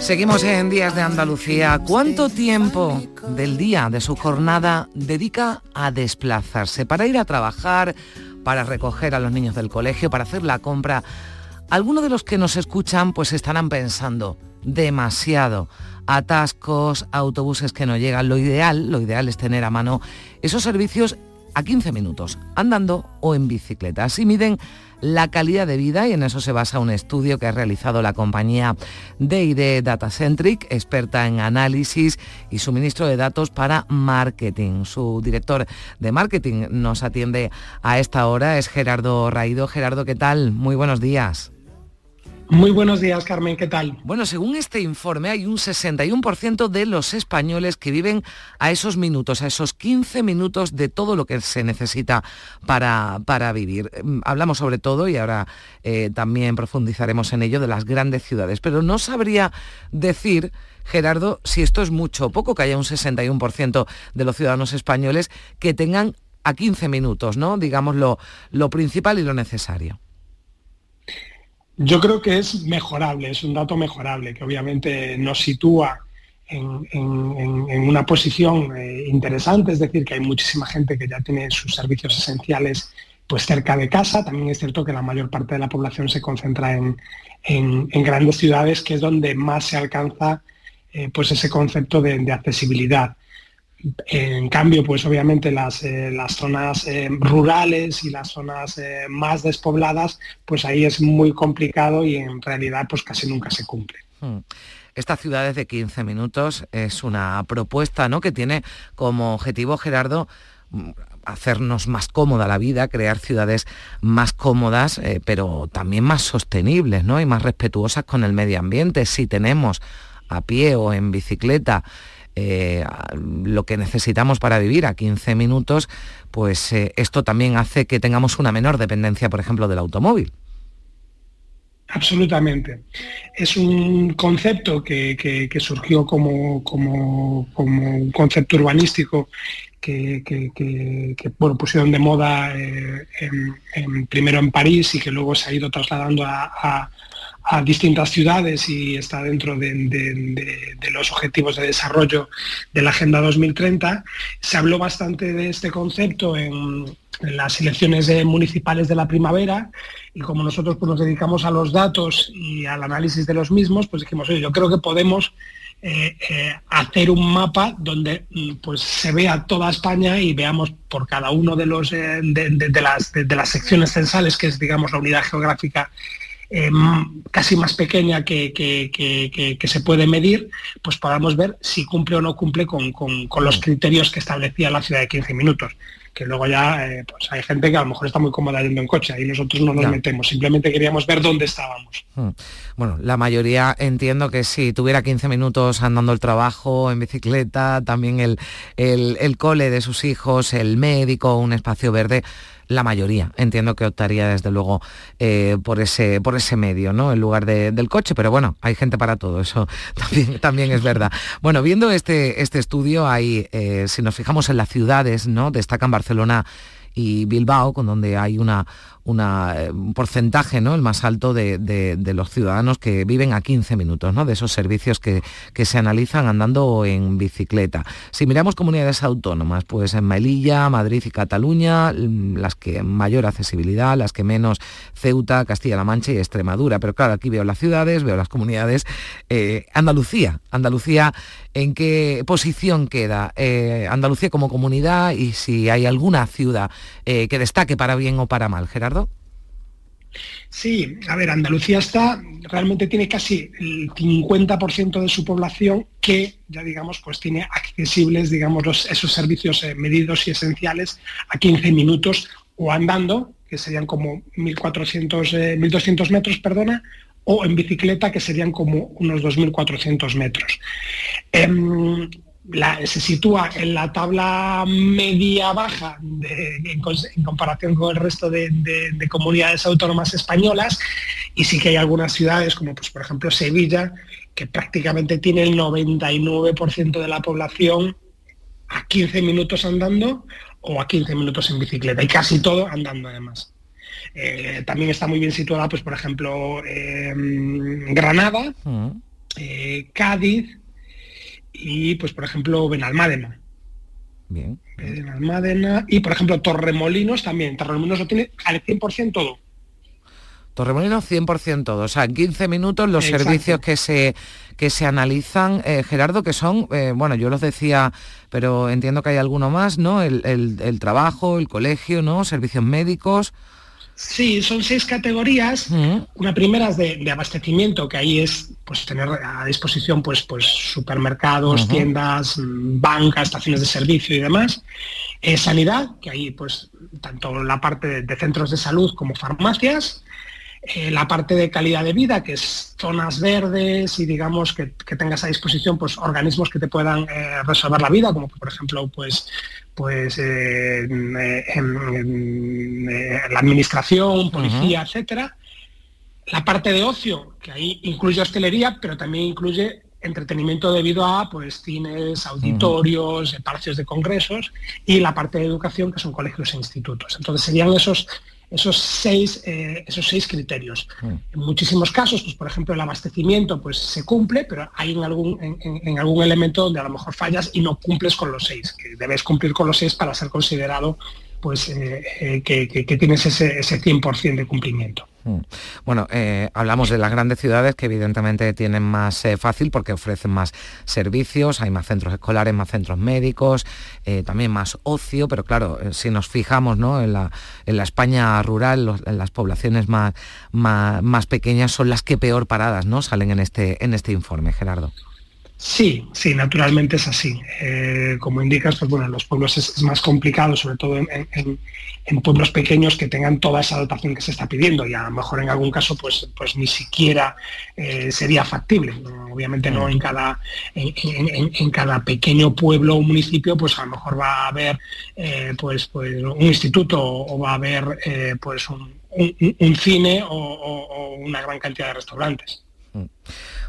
Seguimos en Días de Andalucía. ¿Cuánto tiempo del día de su jornada dedica a desplazarse para ir a trabajar, para recoger a los niños del colegio, para hacer la compra? Algunos de los que nos escuchan pues estarán pensando, demasiado. Atascos, autobuses que no llegan. Lo ideal, lo ideal es tener a mano esos servicios a 15 minutos, andando o en bicicleta. Así miden la calidad de vida y en eso se basa un estudio que ha realizado la compañía D&D Datacentric, experta en análisis y suministro de datos para marketing. Su director de marketing nos atiende a esta hora, es Gerardo Raído. Gerardo, ¿qué tal? Muy buenos días. Muy buenos días, Carmen, ¿qué tal? Bueno, según este informe, hay un 61% de los españoles que viven a esos minutos, a esos 15 minutos de todo lo que se necesita para, para vivir. Mm, hablamos sobre todo, y ahora eh, también profundizaremos en ello, de las grandes ciudades, pero no sabría decir... Gerardo, si esto es mucho o poco, que haya un 61% de los ciudadanos españoles que tengan a 15 minutos, ¿no? Digamos lo principal y lo necesario. Yo creo que es mejorable, es un dato mejorable, que obviamente nos sitúa en, una posición eh, interesante, es decir, que hay muchísima gente que ya tiene sus servicios esenciales pues cerca de casa. También es cierto que la mayor parte de la población se concentra en, grandes ciudades, que es donde más se alcanza eh, pues ese concepto de accesibilidad. En cambio, pues obviamente las, eh, las zonas eh, rurales y las zonas eh, más despobladas, pues ahí es muy complicado y en realidad pues casi nunca se cumple. Hmm. Esta ciudad de 15 minutos es una propuesta ¿no? que tiene como objetivo, Gerardo, mm, hacernos más cómoda la vida, crear ciudades más cómodas, pero también más sostenibles ¿no? y más respetuosas con el medio ambiente. Si tenemos a pie o en bicicleta eh, lo que necesitamos para vivir a 15 minutos, pues eh, esto también hace que tengamos una menor dependencia, por ejemplo, del automóvil. Absolutamente. Es un concepto que, surgió como, como, un concepto urbanístico que, bueno, pusieron de moda eh, primero en París y que luego se ha ido trasladando a distintas ciudades y está dentro de, los objetivos de desarrollo de la Agenda 2030. Se habló bastante de este concepto en, las elecciones municipales de la primavera y como nosotros pues, nos dedicamos a los datos y al análisis de los mismos, pues dijimos, oye, yo creo que podemos eh, eh, hacer un mapa donde mm, pues, se vea toda España y veamos por cada uno de, los, eh, de, las, de las secciones censales, que es digamos la unidad geográfica eh, casi más pequeña que, se puede medir, pues podamos ver si cumple o no cumple con, los criterios que establecía la ciudad de 15 minutos. Que luego ya eh, pues hay gente que a lo mejor está muy cómoda yendo en coche y nosotros no nos metemos, simplemente queríamos ver dónde estábamos. Hmm. Bueno, la mayoría entiendo que si tuviera 15 minutos andando el trabajo, en bicicleta, también el, el cole de sus hijos, el médico, un espacio verde, la mayoría entiendo que optaría desde luego eh, por, ese, por ese medio, ¿no? En lugar del coche, pero bueno, hay gente para todo, eso *laughs* también, también es verdad. Bueno, viendo este, este estudio, eh, si nos fijamos en las ciudades, ¿no? Destacan Barcelona y Bilbao, con donde hay una, eh, un porcentaje, ¿no? el más alto de, los ciudadanos que viven a 15 minutos, ¿no? de esos servicios que, se analizan andando en bicicleta. Si miramos comunidades autónomas, pues en Melilla, Madrid y Cataluña, mm, las que mayor accesibilidad, las que menos Ceuta, Castilla-La Mancha y Extremadura. Pero claro, aquí veo las ciudades, veo las comunidades. Eh, Andalucía, Andalucía, ¿en qué posición queda eh, Andalucía como comunidad y si hay alguna ciudad que destaque para bien o para mal, Gerardo? Sí, a ver, Andalucía está, realmente tiene casi el 50% de su población que, ya digamos, pues tiene accesibles, digamos, esos servicios eh, medidos y esenciales a 15 minutos o andando, que serían como 1.400, 1.200 eh, metros, perdona, o en bicicleta, que serían como unos 2.400 metros. Em, se sitúa en la tabla media-baja en, comparación con el resto de, comunidades autónomas españolas y sí que hay algunas ciudades como pues, por ejemplo Sevilla que prácticamente tiene el 99% de la población a 15 minutos andando o a 15 minutos en bicicleta y casi todo andando además. Eh, también está muy bien situada, pues por ejemplo, Granada, mm. eh, Cádiz, y pues por ejemplo Benalmádena. Bien. Benalmádena y por ejemplo Torremolinos también. Torremolinos lo tiene al 100% todo. Torremolinos 100% todo, o sea, en 15 minutos los Exacto. servicios que se, que se analizan, eh, Gerardo, que son, eh, bueno, yo los decía, pero entiendo que hay alguno más, ¿no? El, el- el trabajo, el colegio, ¿no? Servicios médicos. Sí, son seis categorías. Una primera es de, de abastecimiento, que ahí es pues tener a disposición pues, pues supermercados, tiendas, mm, bancas, estaciones de servicio y demás. Eh, sanidad, que ahí pues tanto la parte de, de centros de salud como farmacias. Eh, la parte de calidad de vida, que es zonas verdes y digamos que, que tengas a disposición pues organismos que te puedan eh, resolver la vida, como por ejemplo pues pues eh, la administración, policía, etcétera. La parte de ocio, que ahí incluye hostelería, pero también incluye entretenimiento debido a pues cines, auditorios, eh, palacios de congresos y la parte de educación que son colegios e institutos. Entonces serían esos esos seis eh, esos seis criterios. En muchísimos casos, pues por ejemplo el abastecimiento pues se cumple, pero hay en algún en, en- en algún elemento donde a lo mejor fallas y no cumples con los seis, que debes cumplir con los seis para ser considerado pues eh, eh, que, que- que tienes ese, ese 100% de cumplimiento. Mm. Bueno, eh, hablamos de las grandes ciudades que evidentemente tienen más eh, fácil porque ofrecen más servicios, hay más centros escolares, más centros médicos, eh, también más ocio, pero claro, si nos fijamos en, la, España rural, en las poblaciones más, más, más pequeñas son las que peor paradas ¿no? salen en este, en este informe, Gerardo. Sí, sí, naturalmente es así. Eh, como indicas, pues bueno, en los pueblos es, es más complicado, sobre todo en, en- en pueblos pequeños que tengan toda esa dotación que se está pidiendo y a lo mejor en algún caso pues, pues ni siquiera eh, sería factible. No, Obviamente no en cada, en, en- cada pequeño pueblo o municipio pues a lo mejor va a haber eh, pues, pues un instituto o va a haber pues un, un- un cine o- o- o una gran cantidad de restaurantes.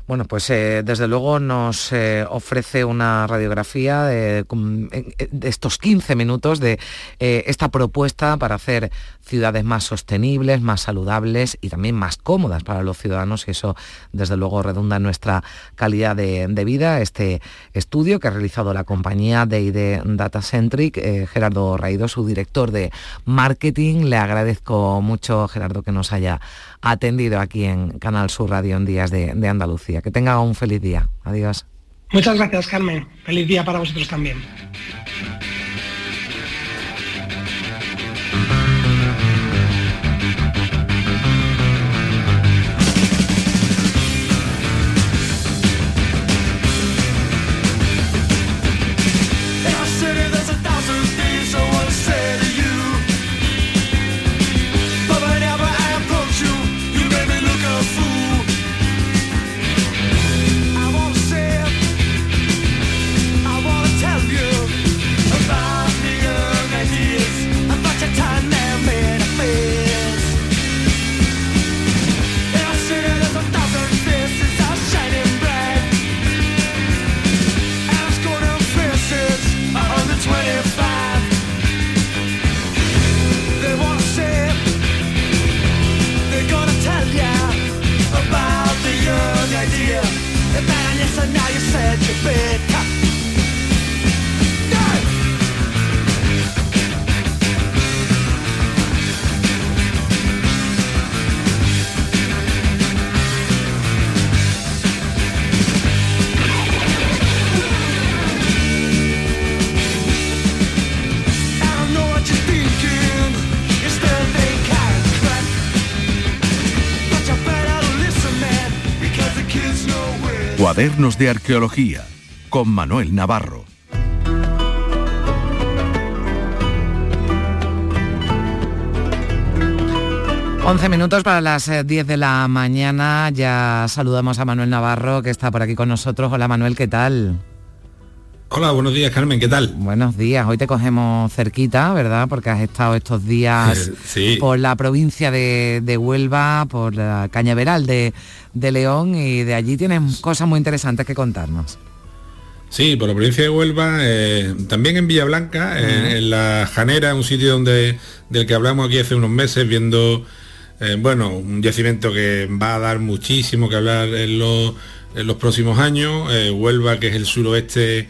Bueno, pues eh, desde luego nos eh, ofrece una radiografía de, estos 15 minutos de eh, esta propuesta para hacer ciudades más sostenibles, más saludables y también más cómodas para los ciudadanos y eso desde luego redunda en nuestra calidad de, vida. Este estudio que ha realizado la compañía de Data Centric, Gerardo Raído, su director de marketing. Le agradezco mucho, Gerardo, que nos haya atendido aquí en Canal Sur Radio en Días de Andalucía. Que tenga un feliz día. Adiós. Muchas gracias, Carmen. Feliz día para vosotros también. Cuadernos de Arqueología, con Manuel Navarro. 11 minutos para las eh, 10 de la mañana. Ya saludamos a Manuel Navarro, que está por aquí con nosotros. Hola Manuel, ¿qué tal? Hola, buenos días Carmen, ¿qué tal? Buenos días. Hoy te cogemos cerquita, ¿verdad? Porque has estado estos días Eh, sí. por la provincia de, de Huelva, por la Cañaveral de, de León y de allí tienes cosas muy interesantes que contarnos. Sí, por la provincia de Huelva, eh, también en Villablanca, eh, en la Janera, un sitio donde del que hablamos aquí hace unos meses, viendo eh, bueno, un yacimiento que va a dar muchísimo que hablar en los, en los próximos años. Eh, Huelva, que es el suroeste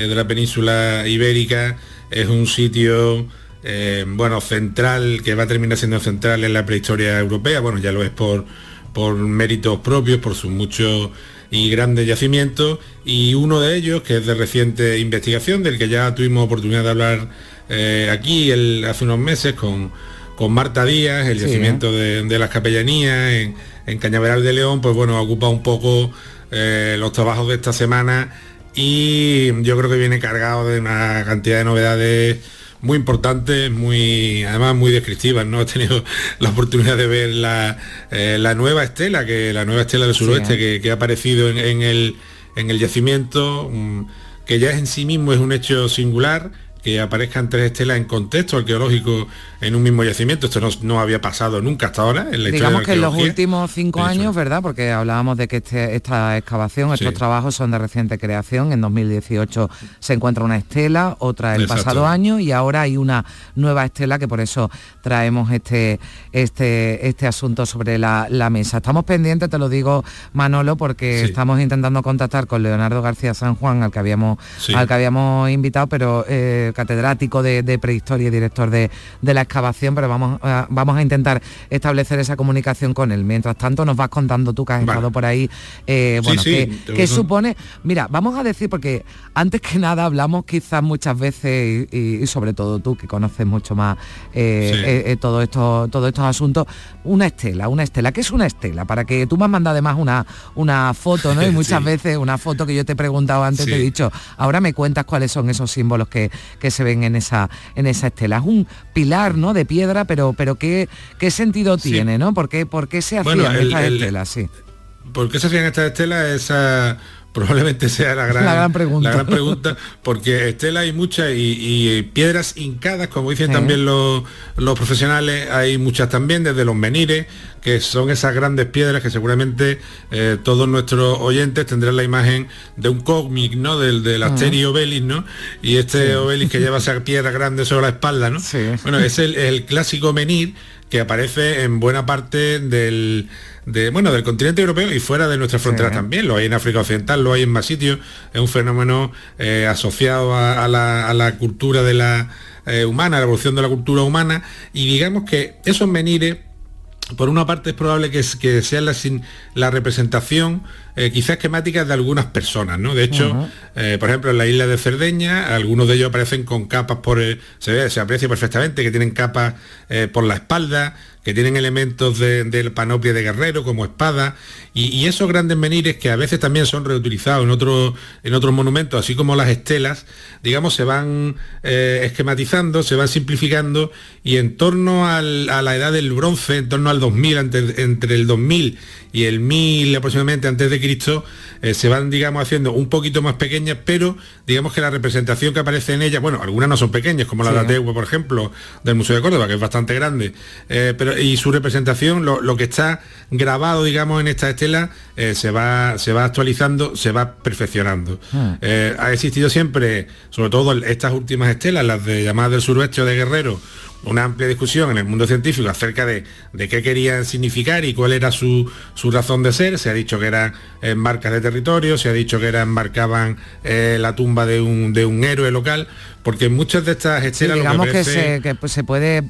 de la península ibérica, es un sitio eh, bueno, central, que va a terminar siendo central en la prehistoria europea, bueno, ya lo es por, por méritos propios, por sus muchos y grandes yacimientos, y uno de ellos, que es de reciente investigación, del que ya tuvimos oportunidad de hablar eh, aquí el- hace unos meses con, con Marta Díaz, el Sí. yacimiento de, de las capellanías en, en Cañaveral de León, pues bueno, ocupa un poco eh, los trabajos de esta semana y yo creo que viene cargado de una cantidad de novedades muy importantes, muy además muy descriptivas, ¿no? *laughs* He tenido la oportunidad de ver la, eh, la nueva estela, que la nueva estela del suroeste Sí. que, que ha aparecido en, en el, en el yacimiento, mm, que ya en sí mismo es un hecho singular, que aparezcan tres estelas en contexto arqueológico en un mismo yacimiento. Esto no, no había pasado nunca hasta ahora en la historia Digamos que en los últimos cinco años, ¿verdad? Porque hablábamos de que este- esta excavación, estos trabajos son de reciente creación. En 2018 se encuentra una estela, otra el Exacto. pasado año y ahora hay una nueva estela que por eso traemos este, este, este asunto sobre la, la mesa. Estamos pendientes, te lo digo Manolo, porque Sí. estamos intentando contactar con Leonardo García San Juan, al que habíamos, Sí. al que habíamos invitado, pero eh, catedrático de, de prehistoria y director de, de la excavación, pero vamos, a- vamos a intentar establecer esa comunicación con él. Mientras tanto, nos vas contando tú que has estado por ahí, eh, bueno, sí, que, supone, mira, vamos a decir, porque antes que nada hablamos quizás muchas veces, y, sobre todo tú que conoces mucho más eh, Sí. eh, eh, todo esto, todos estos asuntos, una estela, una estela, ¿qué es una estela? Para que tú me has mandado además una, una foto, ¿no? Y *laughs* muchas veces una foto que yo te he preguntado antes, te he dicho, ahora me cuentas cuáles son esos símbolos que, que se ven en esa, en esa estela. Es un pilar, ¿no? De piedra, pero, pero ¿qué, qué sentido Sí. tiene, ¿no? ¿Por qué, por qué se hacían Bueno, el- estas el- estelas? Sí. ¿Por qué se hacían estas estelas? Esa probablemente sea la gran, La gran pregunta. la gran pregunta, porque estelas hay muchas y, y piedras hincadas, como dicen Sí. también los, los profesionales, hay muchas también, desde los menires, que son esas grandes piedras que seguramente eh, todos nuestros oyentes tendrán la imagen de un cómic, ¿no? Del, del. Asterio Obelix, ¿no? Y este Sí. Obelix que lleva esa piedra grande sobre la espalda, ¿no? Bueno, es el, el clásico menir que aparece en buena parte del, de, bueno, del continente europeo y fuera de nuestras fronteras Sí. también. Lo hay en África Occidental, lo hay en más sitios. Es un fenómeno eh, asociado a, a la, a la cultura de la eh, humana, a la evolución de la cultura humana. Y digamos que esos menires por una parte es probable que, sea la, representación eh, quizás esquemática de algunas personas, ¿no? De hecho, eh, por ejemplo, en la isla de Cerdeña, algunos de ellos aparecen con capas por... eh, se ve, se aprecia perfectamente que tienen capas eh, por la espalda, que tienen elementos de, del panoplia de guerrero como espada, y, y esos grandes menires que a veces también son reutilizados en, otros en otros monumentos, así como las estelas, digamos, se van eh, esquematizando, se van simplificando, y en torno al- a la edad del bronce, en torno al 2000, ante- entre el 2000 y el 1000 aproximadamente antes de Cristo, eh, se van, digamos, haciendo un poquito más pequeñas, pero digamos que la representación que aparece en ellas, bueno, algunas no son pequeñas, como la Sí. de Ategua, por ejemplo, del Museo de Córdoba, que es bastante grande, eh, pero y su representación, lo, lo que está grabado, digamos, en esta estela, eh, se, va, se va actualizando, se va perfeccionando. Hmm. Eh, ha existido siempre, sobre todo estas últimas estelas, las de llamadas del suroeste o de Guerrero, una amplia discusión en el mundo científico acerca de, de qué querían significar y cuál era su, su razón de ser. Se ha dicho que eran eh, marcas de territorio, se ha dicho que eran marcaban eh, la tumba de un, de un héroe local, porque muchas de estas Sí, estelas lo que digamos que, se, que, pues, se puede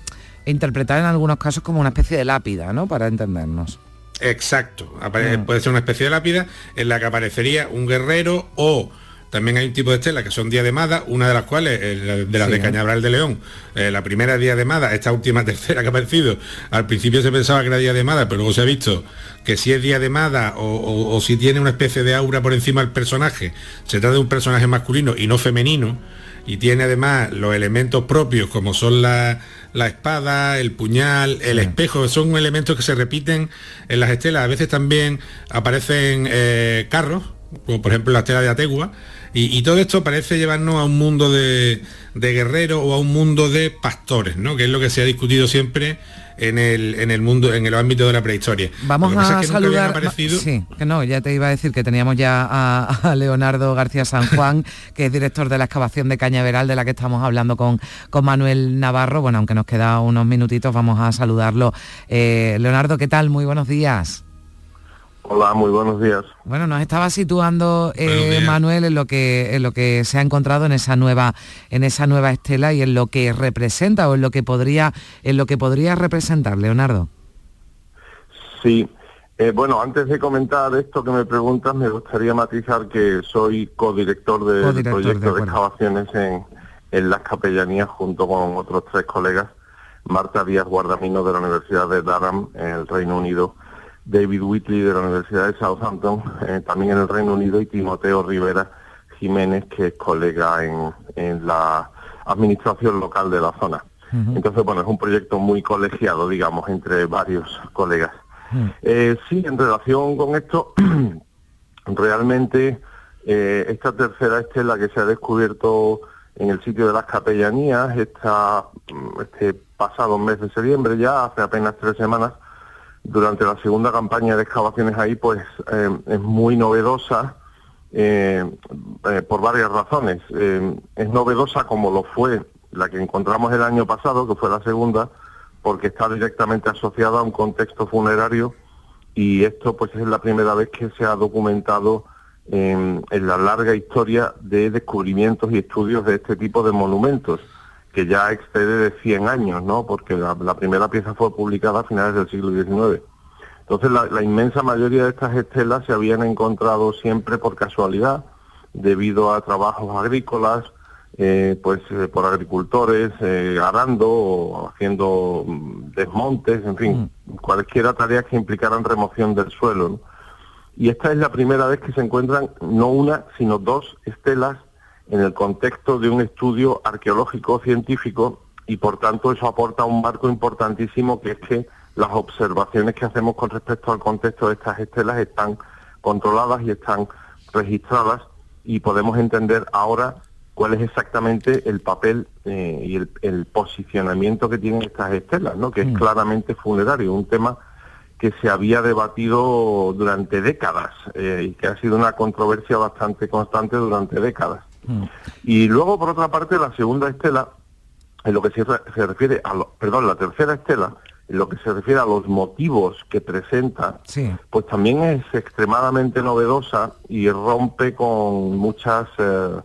interpretar en algunos casos como una especie de lápida, ¿no? Para entendernos. Exacto. Apare- Ah. Puede ser una especie de lápida en la que aparecería un guerrero o también hay un tipo de estela que son diademadas, una de las cuales, eh, de las Sí, de. Cañabral de León, eh, la primera diademada, esta última *laughs* tercera que ha aparecido, al principio se pensaba que era diademada, pero luego se ha visto que si es diademada o, o- o si tiene una especie de aura por encima del personaje, se trata de un personaje masculino y no femenino, y tiene además los elementos propios como son la, la espada, el puñal, el espejo, son elementos que se repiten en las estelas. A veces también aparecen eh, carros, como por ejemplo la estela de Ategua, y, y todo esto parece llevarnos a un mundo de, de guerreros o a un mundo de pastores, ¿no? que es lo que se ha discutido siempre en el, en el mundo, en el ámbito de la prehistoria. Vamos a es que saludar. aparecido- Sí, que no, ya te iba a decir que teníamos ya a, a Leonardo García San Juan, *laughs* que es director de la excavación de Cañaveral, de la que estamos hablando con, con Manuel Navarro. Bueno, aunque nos queda unos minutitos, vamos a saludarlo. Eh, Leonardo, ¿qué tal? Muy buenos días. Hola, muy buenos días. Bueno, nos estaba situando eh, Manuel en lo que en lo que se ha encontrado en esa nueva en esa nueva estela y en lo que representa o en lo que podría en lo que podría representar, Leonardo. Sí, eh, bueno, antes de comentar esto que me preguntas, me gustaría matizar que soy codirector del Codirector, de proyecto de, excavaciones en, en las capellanías junto con otros tres colegas, Marta Díaz Guardamino de la Universidad de Durham en el Reino Unido, David Whitley de la Universidad de Southampton, eh, también en el Reino Unido, y Timoteo Rivera Jiménez, que es colega en, en la administración local de la zona. Entonces, bueno, es un proyecto muy colegiado, digamos, entre varios colegas. Eh, sí, en relación con esto, *clears throat* realmente eh, esta tercera estela que se ha descubierto en el sitio de las capellanías, esta, mm, este pasado mes de septiembre ya, hace apenas tres semanas, durante la segunda campaña de excavaciones ahí, pues eh, es muy novedosa eh, eh, por varias razones. Es novedosa como lo fue la que encontramos el año pasado, que fue la segunda, porque está directamente asociada a un contexto funerario y esto pues es la primera vez que se ha documentado en, en la larga historia de descubrimientos y estudios de este tipo de monumentos, que ya excede de 100 años, ¿no? Porque la, la primera pieza fue publicada a finales del siglo XIX. Entonces la, la inmensa mayoría de estas estelas se habían encontrado siempre por casualidad, debido a trabajos agrícolas, eh, pues eh, por agricultores eh, arando o haciendo mm, desmontes, en fin, cualquiera tarea que implicaran remoción del suelo. ¿no? Y esta es la primera vez que se encuentran no una, sino dos estelas en el contexto de un estudio arqueológico científico y por tanto eso aporta un marco importantísimo que es que las observaciones que hacemos con respecto al contexto de estas estelas están controladas y están registradas y podemos entender ahora cuál es exactamente el papel eh, y el, el posicionamiento que tienen estas estelas, ¿no? que es claramente funerario, un tema que se había debatido durante décadas eh, y que ha sido una controversia bastante constante durante décadas. Y luego, por otra parte, la segunda estela, en lo que se, re- se refiere a, lo- perdón, la tercera estela, en lo que se refiere a los motivos que presenta, Sí. pues también es extremadamente novedosa y rompe con muchas eh,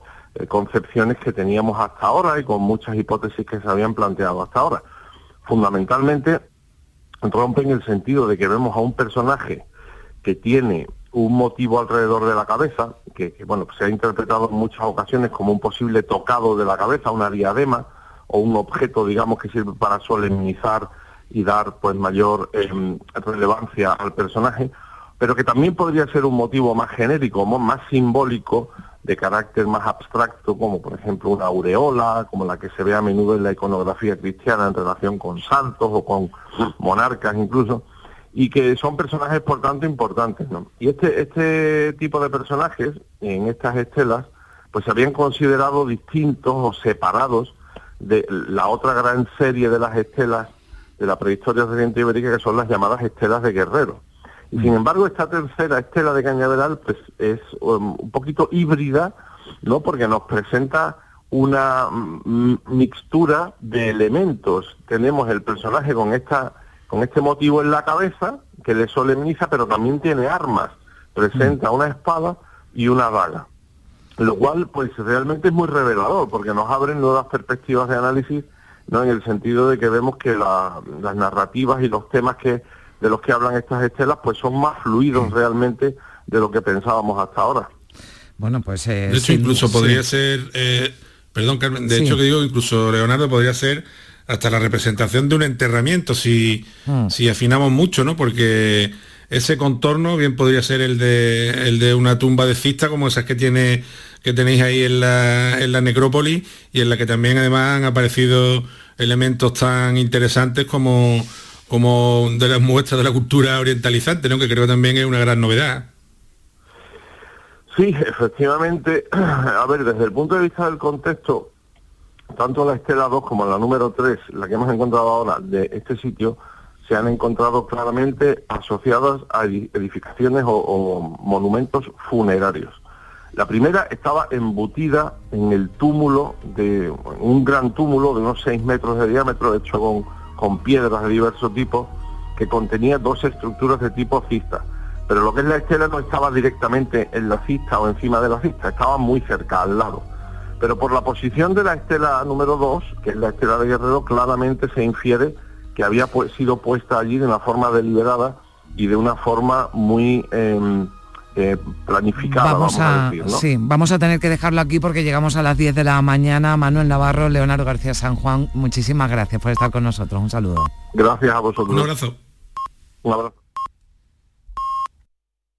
concepciones que teníamos hasta ahora y con muchas hipótesis que se habían planteado hasta ahora. Fundamentalmente rompe en el sentido de que vemos a un personaje que tiene un motivo alrededor de la cabeza, que, que, bueno, se ha interpretado en muchas ocasiones como un posible tocado de la cabeza, una diadema o un objeto, digamos, que sirve para solemnizar y dar pues mayor em, relevancia al personaje, pero que también podría ser un motivo más genérico, más simbólico, de carácter más abstracto, como por ejemplo una aureola, como la que se ve a menudo en la iconografía cristiana en relación con santos o con monarcas incluso, y que son personajes por tanto importantes. ¿no? Y este, este tipo de personajes en estas estelas pues se habían considerado distintos o separados de la otra gran serie de las estelas de la prehistoria reciente ibérica que son las llamadas estelas de guerrero. Y sin embargo, esta tercera estela de Cañaveral pues, es um, un poquito híbrida, ¿no? Porque nos presenta una mm, mixtura de elementos. Tenemos el personaje con esta con este motivo en la cabeza que le solemniza, pero también tiene armas. Presenta una espada y una daga. Lo cual, pues realmente es muy revelador, porque nos abren nuevas perspectivas de análisis, ¿no? En el sentido de que vemos que la- las narrativas y los temas que de los que hablan estas estelas, pues son más fluidos realmente de lo que pensábamos hasta ahora. Bueno, pues... eh, De hecho, sin- incluso sí. podría ser, eh, perdón Carmen, de Sí. hecho que digo, incluso Leonardo podría ser hasta la representación de un enterramiento si, Mm. si afinamos mucho, ¿no? Porque ese contorno bien podría ser el de, el de una tumba de cista como esas que tiene que tenéis ahí en la, en la necrópolis y en la que también además han aparecido elementos tan interesantes como, como de las muestras de la cultura orientalizante, ¿no? que creo también es una gran novedad. Sí, efectivamente, *clears throat* a ver, desde el punto de vista del contexto, tanto la estela 2 como la número 3, la que hemos encontrado ahora de este sitio, se han encontrado claramente asociadas a edi- edificaciones o, o monumentos funerarios. La primera estaba embutida en el túmulo de un gran túmulo de unos 6 metros de diámetro, hecho con, con piedras de diversos tipos, que contenía dos estructuras de tipo cista. pero lo que es la estela no estaba directamente en la cista o encima de la cista, estaba muy cerca, al lado. Pero por la posición de la estela número 2, que es la estela de Guerrero, claramente se infiere que había pu- sido puesta allí de una forma deliberada y de una forma muy eh, eh, planificada, Vamos vamos, a, a, decir, ¿no? sí, vamos a tener que dejarlo aquí porque llegamos a las 10 de la mañana. Manuel Navarro, Leonardo García San Juan, muchísimas gracias por estar con nosotros. Un saludo. Gracias a vosotros. Un abrazo. Un abrazo.